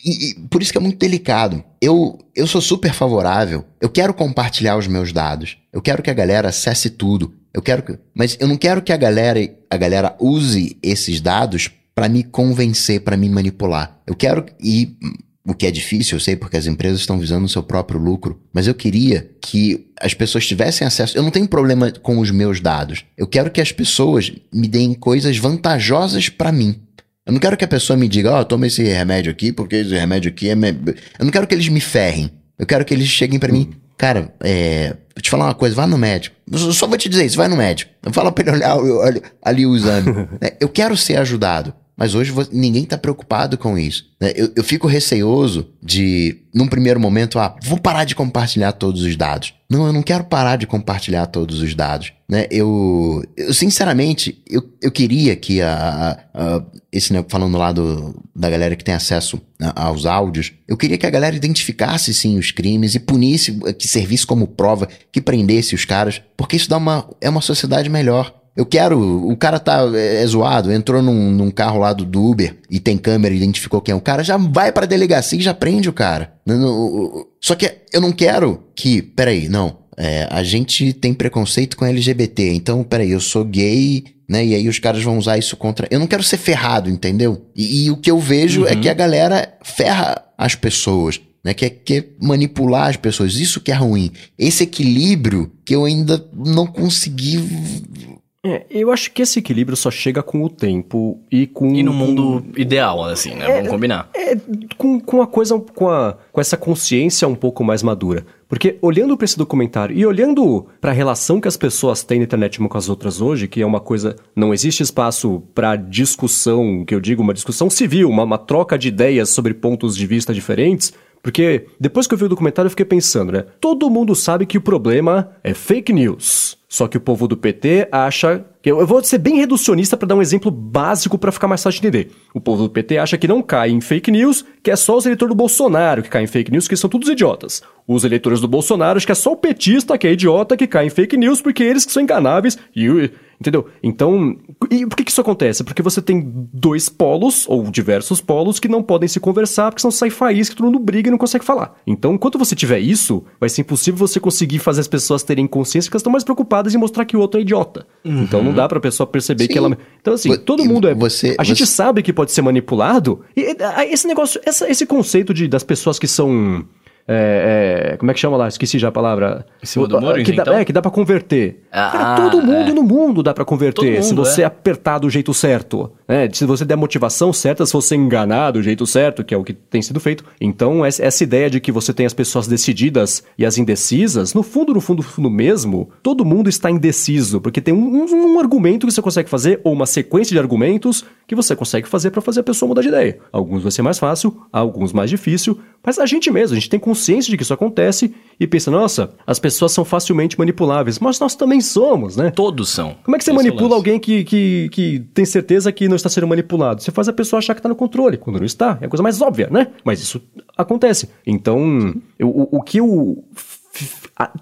E, e, por isso que é muito delicado. Eu, eu sou super favorável. Eu quero compartilhar os meus dados. Eu quero que a galera acesse tudo. Eu quero que, mas eu não quero que a galera, a galera use esses dados para me convencer, para me manipular. Eu quero e o que é difícil, eu sei, porque as empresas estão visando o seu próprio lucro, mas eu queria que as pessoas tivessem acesso. Eu não tenho problema com os meus dados. Eu quero que as pessoas me deem coisas vantajosas para mim. Eu não quero que a pessoa me diga, ó, oh, toma esse remédio aqui, porque esse remédio aqui é. Me... Eu não quero que eles me ferrem. Eu quero que eles cheguem para mim, cara, é. Vou te falar uma coisa, vá no médico. Eu só vou te dizer isso, vai no médico. Fala pra ele olhar ali, ali o exame. É, eu quero ser ajudado. Mas hoje ninguém está preocupado com isso. Né? Eu, eu, fico receoso de, num primeiro momento, ah, vou parar de compartilhar todos os dados. Não, eu não quero parar de compartilhar todos os dados. Né? Eu, eu sinceramente, eu, eu queria que a, a, a esse né, falando lá do, da galera que tem acesso aos áudios, eu queria que a galera identificasse sim os crimes e punisse, que servisse como prova, que prendesse os caras, porque isso dá uma, é uma sociedade melhor. Eu quero. O cara tá é, é zoado, entrou num, num, carro lá do, Uber e tem câmera e identificou quem é o cara, já vai pra delegacia e já prende o cara. Só que eu não quero que. Peraí, não. É, a gente tem preconceito com LGBT, então, peraí, eu sou gay, né? E aí os caras vão usar isso contra. Eu não quero ser ferrado, entendeu? E, e o que eu vejo é uhum. é que a galera ferra as pessoas. Né, quer, quer manipular as pessoas, isso que é ruim. Esse equilíbrio que eu ainda não consegui É, eu acho que esse equilíbrio só chega com o tempo e com. E no mundo ideal, assim, né? Vamos combinar. É, com, com a coisa, com, a, com essa consciência um pouco mais madura. Porque olhando para esse documentário e olhando para a relação que as pessoas têm na internet uma com as outras hoje, que é uma coisa. Não existe espaço para discussão, que eu digo, uma discussão civil, uma, uma troca de ideias sobre pontos de vista diferentes. Porque depois que eu vi o documentário eu fiquei pensando, né? Todo mundo sabe que o problema é fake news. Só que o povo do PT acha. Eu vou ser bem reducionista para dar um exemplo básico para ficar mais fácil de entender. O povo do PT acha que não cai em fake news, que é só os eleitores do Bolsonaro que caem em fake news, que são todos idiotas. Os eleitores do Bolsonaro acham que é só o petista que é idiota que cai em fake news, porque eles que são enganáveis e Entendeu? Então, e por que, que isso acontece? Porque você tem dois polos, ou diversos polos, que não podem se conversar, porque são sci-fi que todo mundo briga e não consegue falar. Então, enquanto você tiver isso, vai ser impossível você conseguir fazer as pessoas terem consciência que elas estão mais preocupadas em mostrar que o outro é idiota. Uhum. Então, não dá pra pessoa perceber Sim. que ela. Então, assim, todo mundo é. Você, a você... gente sabe que pode ser manipulado, e esse negócio, essa, esse conceito de, das pessoas que são é, é, como é que chama lá? Esqueci já a palavra. Em cima do muro, que dá, então? É, que dá pra converter. Ah, Cara, todo mundo é. no mundo dá pra converter, se você é. apertar do jeito certo. Né? Se você der a motivação certa, se você enganar do jeito certo, que é o que tem sido feito. Então, essa ideia de que você tem as pessoas decididas e as indecisas, no fundo, no fundo, no fundo mesmo, todo mundo está indeciso, porque tem um, um, um argumento que você consegue fazer, ou uma sequência de argumentos que você consegue fazer para fazer a pessoa mudar de ideia. Alguns vai ser mais fácil, alguns mais difícil, mas a gente mesmo, a gente tem consciência de que isso acontece e pensa, nossa, as pessoas são facilmente manipuláveis, mas nós também somos, né? Todos são. Como é que você manipula alguém que, que, que tem certeza que não está sendo manipulado? Você faz a pessoa achar que está no controle, quando não está. É a coisa mais óbvia, né? Mas isso acontece. Então, eu, o, o que eu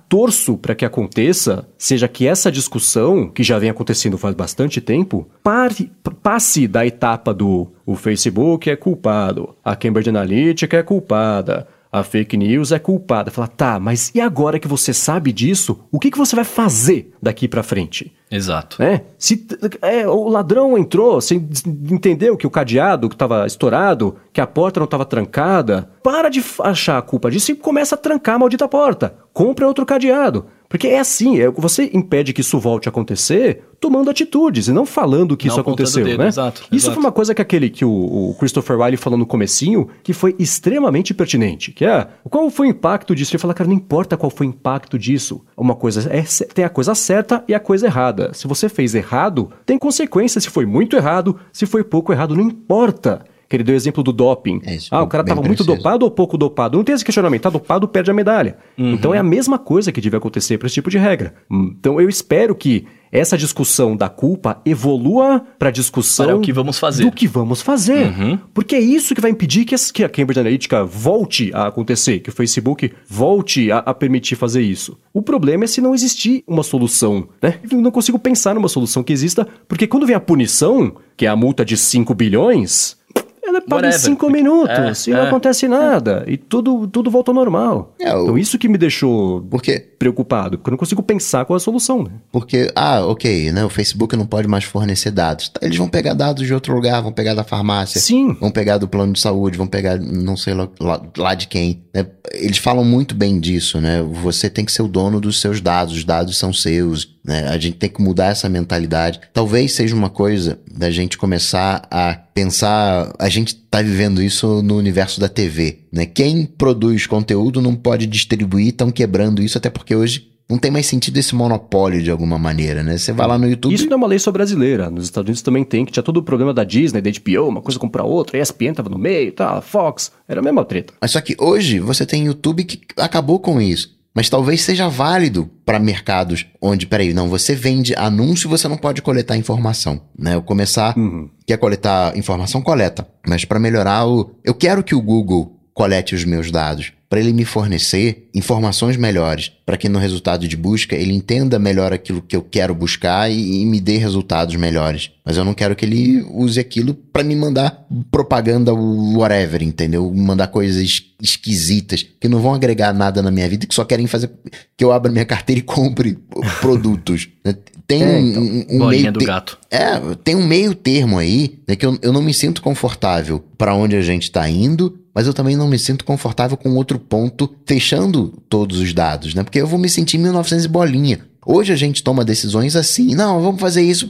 torço para que aconteça seja que essa discussão, que já vem acontecendo faz bastante tempo, pare, passe da etapa do o Facebook é culpado, a Cambridge Analytica é culpada, a fake news é culpada. Fala, tá, mas e agora que você sabe disso, o que, que você vai fazer daqui para frente? Exato. É, se é, o ladrão entrou, você entendeu que o cadeado estava estourado, que a porta não estava trancada, para de achar a culpa disso e começa a trancar a maldita porta. Compra outro cadeado. Porque é assim, é, você impede que isso volte a acontecer tomando atitudes e não falando que não isso aconteceu, dedo, né? Exato, isso exato. foi uma coisa que aquele que o, o, Christopher Wiley falou no comecinho, que foi extremamente pertinente, que é qual foi o impacto disso? Ele fala, cara, não importa qual foi o impacto disso. Uma coisa é tem a coisa certa e a coisa errada. Se você fez errado, tem consequência se foi muito errado, se foi pouco errado, não importa que ele deu o exemplo do doping. É isso, ah, o cara estava muito dopado ou pouco dopado? Não tem esse questionamento. Tá dopado, perde a medalha. Uhum. Então é a mesma coisa que deve acontecer para esse tipo de regra. Então eu espero que essa discussão da culpa evolua para a discussão para o que vamos fazer. do que vamos fazer. Uhum. Porque é isso que vai impedir que, que, a Cambridge Analytica volte a acontecer, que o Facebook volte a, a, permitir fazer isso. O problema é se não existir uma solução. Né? Eu não consigo pensar numa solução que exista, porque quando vem a punição, que é a multa de 5 bilhões, ela é paga em cinco minutos é, e não é, acontece nada. E tudo, tudo volta ao normal. É, o... Então isso que me deixou porque... preocupado, porque eu não consigo pensar qual é a solução. Né? Porque, ah, ok, né? O Facebook não pode mais fornecer dados. Tá, eles vão pegar dados de outro lugar, vão pegar da farmácia. Sim. Vão pegar do plano de saúde, vão pegar não sei lá, lá de quem. Né? Eles falam muito bem disso, né? Você tem que ser o dono dos seus dados, os dados são seus. Né? A gente tem que mudar essa mentalidade. Talvez seja uma coisa da gente começar a pensar. A gente está vivendo isso no universo da TV. Né? Quem produz conteúdo não pode distribuir, estão quebrando isso, até porque hoje não tem mais sentido esse monopólio de alguma maneira, né? Você vai lá no YouTube. Isso não é uma lei só brasileira. Nos Estados Unidos também tem, que tinha todo o problema da Disney, da HBO, uma coisa comprar outra, a ESPN tava no meio, tá, Fox, era a mesma treta. Mas só que hoje você tem YouTube que acabou com isso. Mas talvez seja válido para mercados onde, peraí, não, você vende anúncio, você não pode coletar informação, né? Eu começar, uhum. quer coletar informação, coleta. Mas para melhorar o, eu quero que o Google colete os meus dados para ele me fornecer informações melhores, para que no resultado de busca ele entenda melhor aquilo que eu quero buscar e, e me dê resultados melhores. Mas eu não quero que ele use aquilo para me mandar propaganda whatever, entendeu? Mandar coisas esquisitas que não vão agregar nada na minha vida, que só querem fazer que eu abra minha carteira e compre produtos. Né? Tem é, então, um, um meio do gato. É, tem um meio termo aí, né, que eu, eu não me sinto confortável para onde a gente está indo, mas eu também não me sinto confortável com outro ponto fechando todos os dados, né? Porque eu vou me sentir 1900 bolinha Hoje a gente toma decisões assim, não, vamos fazer isso.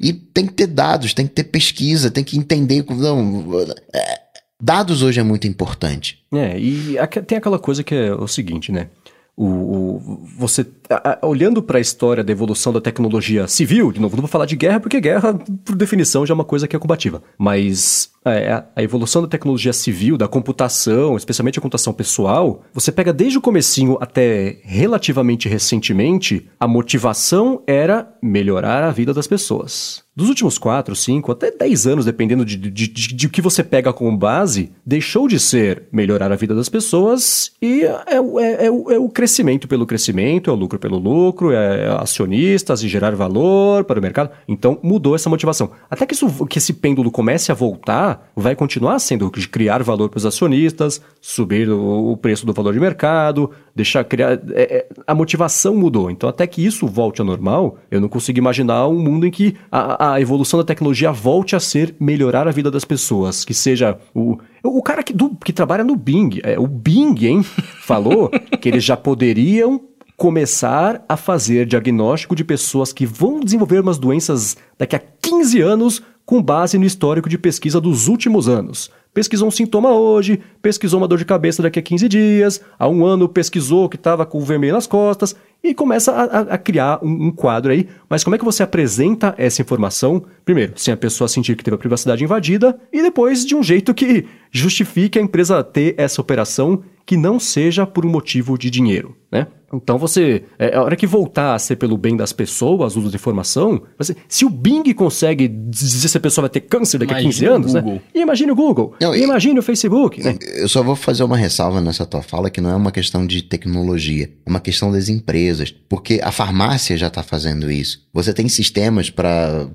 E tem que ter dados, tem que ter pesquisa, tem que entender. Não, é, dados hoje é muito importante. É, e tem aquela coisa que é o seguinte, né? O, o, você a, a, olhando para a história da evolução da tecnologia civil, de novo, não vou falar de guerra, porque guerra, por definição, já é uma coisa que é combativa. Mas é, a evolução da tecnologia civil, da computação, especialmente a computação pessoal, você pega desde o comecinho até relativamente recentemente, a motivação era melhorar a vida das pessoas. Dos últimos 4, 5, até 10 anos, dependendo de, de, de, de, que você pega como base, deixou de ser melhorar a vida das pessoas e é, é, é, é o crescimento pelo crescimento, é o lucro pelo lucro, é acionistas e gerar valor para o mercado. Então mudou essa motivação. Até que, isso, que esse pêndulo comece a voltar, vai continuar sendo de criar valor para os acionistas, subir o, o preço do valor de mercado, deixar criar. É, é, a motivação mudou. Então, até que isso volte ao normal, eu não consigo imaginar um mundo em que a, a evolução da tecnologia volte a ser melhorar a vida das pessoas. Que seja o. O cara que, do, que trabalha no Bing, é, o Bing, hein, falou que eles já poderiam começar a fazer diagnóstico de pessoas que vão desenvolver umas doenças daqui a 15 anos com base no histórico de pesquisa dos últimos anos. Pesquisou um sintoma hoje, pesquisou uma dor de cabeça daqui a 15 dias, há um ano pesquisou que estava com vermelho nas costas, e começa a, a criar um, um, quadro aí. Mas como é que você apresenta essa informação? Primeiro, sem a pessoa sentir que teve a privacidade invadida, e depois de um jeito que justifique a empresa ter essa operação que não seja por um motivo de dinheiro, né? Então você, é, a hora que voltar a ser pelo bem das pessoas, uso de informação, você, se o Bing consegue dizer se a pessoa vai ter câncer daqui imagine a 15 anos, né? E imagine o Google, não, e imagine o Facebook, né? Eu só vou fazer uma ressalva nessa tua fala que não é uma questão de tecnologia, é uma questão das empresas, porque a farmácia já está fazendo isso. Você tem sistemas para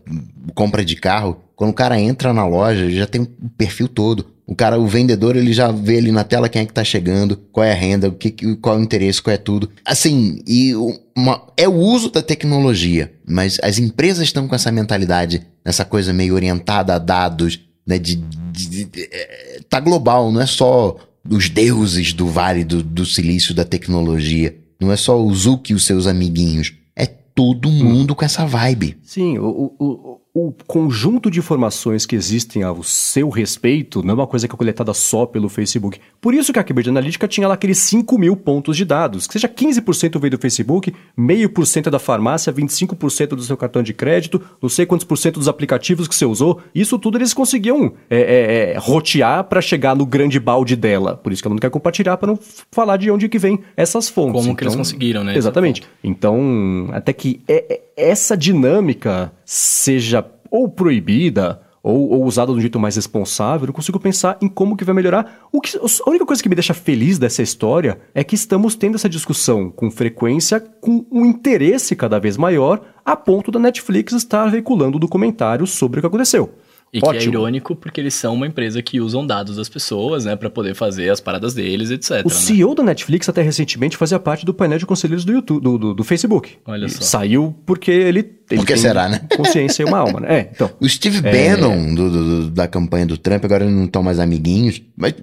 compra de carro, quando o cara entra na loja, já tem o perfil todo. O cara, o vendedor, ele já vê ali na tela quem é que tá chegando, qual é a renda, o que, qual é o interesse, qual é tudo. Assim, e uma, é o uso da tecnologia, mas as empresas estão com essa mentalidade, essa coisa meio orientada a dados, né? De, de, de, é, tá global, não é só os deuses do Vale do, do Silício da tecnologia. Não é só o Zuki e os seus amiguinhos. É todo mundo com essa vibe. Sim, o, o, o conjunto de informações que existem ao seu respeito não é uma coisa que é coletada só pelo Facebook. Por isso que a Cambridge Analytica tinha lá aqueles 5 mil pontos de dados, que seja 15% veio do Facebook, meio por cento é da farmácia, 25% do seu cartão de crédito, não sei quantos por cento dos aplicativos que você usou. Isso tudo eles conseguiam é, é, é, rotear para chegar no grande balde dela. Por isso que ela não quer compartilhar para não falar de onde que vem essas fontes. Como então, que eles então, conseguiram, né? Exatamente. Então, até que é, é, essa dinâmica seja ou proibida ou, ou usada de um jeito mais responsável, eu consigo pensar em como que vai melhorar. O que, a única coisa que me deixa feliz dessa história é que estamos tendo essa discussão com frequência, com um interesse cada vez maior, a ponto da Netflix estar veiculando documentários sobre o que aconteceu. E Ótimo. que é irônico porque eles são uma empresa que usam dados das pessoas, né, para poder fazer as paradas deles, etc. O né? CEO da Netflix até recentemente fazia parte do painel de conselheiros do YouTube, do, do, do Facebook. Olha só. Saiu porque ele, ele porque será, né? Consciência e uma alma, né? É, então. O Steve é... Bannon do, do, da campanha do Trump agora não estão mais amiguinhos, mas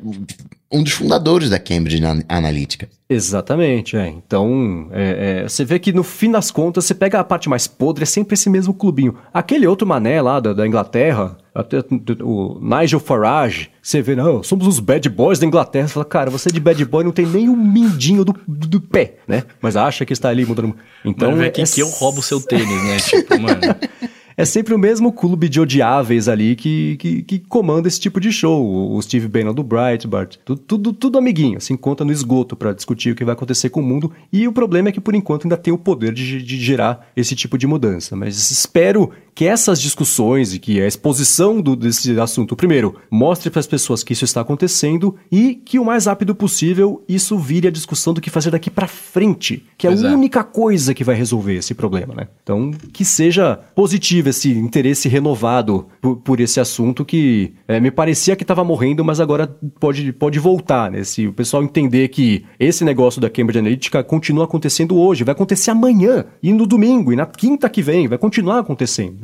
um dos fundadores da Cambridge Analytica. Exatamente, é. Então, é, é, você vê que no fim das contas, você pega a parte mais podre, é sempre esse mesmo clubinho. Aquele outro mané lá da, da Inglaterra, até o Nigel Farage, você vê, não, somos os bad boys da Inglaterra. Você fala, cara, você de bad boy não tem nem um mindinho do, do, pé, né? Mas acha que está ali mudando. Então, Mano, é aqui que eu roubo seu tênis, né? tipo, mano é sempre o mesmo clube de odiáveis ali que, que, que comanda esse tipo de show. O Steve Bannon do Breitbart, tudo, tudo, tudo amiguinho, se encontra no esgoto para discutir o que vai acontecer com o mundo. E o problema é que, por enquanto, ainda tem o poder de, de gerar esse tipo de mudança. Mas espero que essas discussões e que a exposição do, desse assunto, primeiro, mostre para as pessoas que isso está acontecendo e que o mais rápido possível isso vire a discussão do que fazer daqui para frente, que é a única coisa que vai resolver esse problema, né? Então, que seja positivo esse interesse renovado por, por esse assunto que é, me parecia que estava morrendo, mas agora pode, pode voltar, né? Se o pessoal entender que esse negócio da Cambridge Analytica continua acontecendo hoje, vai acontecer amanhã, e no domingo, e na quinta que vem, vai continuar acontecendo.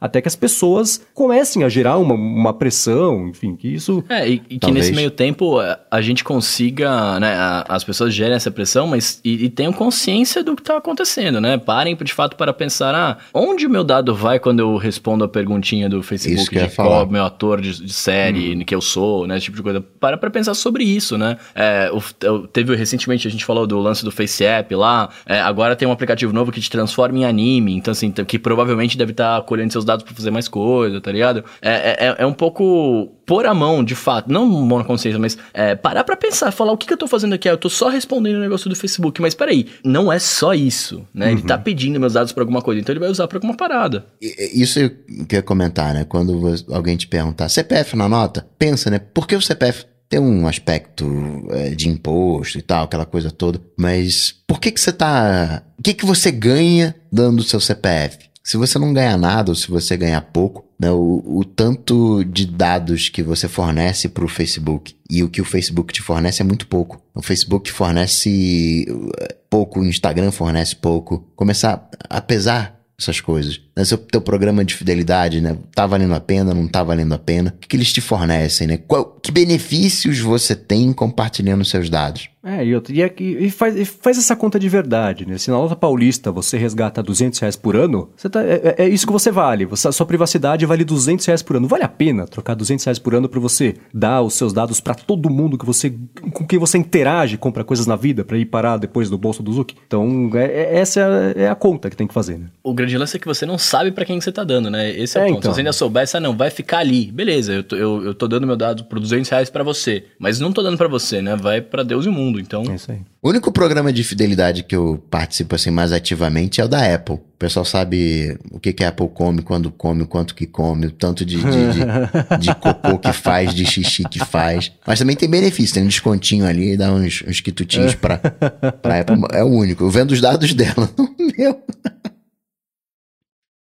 até que as pessoas comecem a gerar uma, uma pressão, enfim, que isso... É, e, e que nesse meio tempo a, a gente consiga, né, a, as pessoas gerem essa pressão, mas e, e tenham consciência do que está acontecendo, né? Parem de fato para pensar, ah, onde o meu dado vai quando eu respondo a perguntinha do Facebook de qual meu ator de, de série hum. que eu sou, né, esse tipo de coisa. Para pra pensar sobre isso, né? É, o, teve recentemente, a gente falou do lance do Face App lá, é, agora tem um aplicativo novo que te transforma em anime, então assim, que provavelmente deve estar tá colhendo seus dados para fazer mais coisa, tá ligado? É, é, é um pouco pôr a mão, de fato, não mão na consciência, mas é, parar pra pensar, falar o que, que eu tô fazendo aqui, ah, eu tô só respondendo o negócio do Facebook, mas peraí, não é só isso, né? Uhum. Ele tá pedindo meus dados pra alguma coisa, então ele vai usar pra alguma parada. Isso eu queria comentar, né? Quando alguém te perguntar, CPF na nota, pensa, né? Por que o CPF tem um aspecto é, de imposto e tal, aquela coisa toda, mas por que que você tá... O que que você ganha dando o seu CPF? Se você não ganha nada ou se você ganha pouco, né, o, o tanto de dados que você fornece para o Facebook e o que o Facebook te fornece é muito pouco. O Facebook fornece eh, pouco, o Instagram fornece pouco. Começar a pesar essas coisas. Né? Seu teu programa de fidelidade, né? Tá valendo a pena, não tá valendo a pena? O que, que eles te fornecem, né? Qual, que benefícios você tem compartilhando seus dados? É, e, e, é e, faz, e faz essa conta de verdade, né? Se na nota paulista você resgata 200 reais por ano, tá, é, é, é isso que você vale. Você, a sua privacidade vale 200 reais por ano. Vale a pena trocar 200 reais por ano para você dar os seus dados para todo mundo que você, com quem você interage, compra coisas na vida para ir parar depois do bolso do Zuki? Então, é, é essa é a, é a, conta que tem que fazer, né? O grande lance é que você não sabe para quem você tá dando, né? Esse é, o ponto. Então. Se você ainda soubesse, ah, não, vai ficar ali. Beleza, eu tô, eu, eu tô dando meu dado por 200 reais para você. Mas não tô dando para você, né? Vai para Deus e o mundo. Então. É isso aí. O único programa de fidelidade que eu participo assim mais ativamente é o da Apple. O pessoal sabe o que, que a Apple come, quando come, quanto que come, o tanto de, de, de, de cocô que faz, de xixi que faz. Mas também tem benefício, tem um descontinho ali, dá uns, uns quitutinhos pra, pra Apple. É o único. Eu vendo os dados dela, não meu.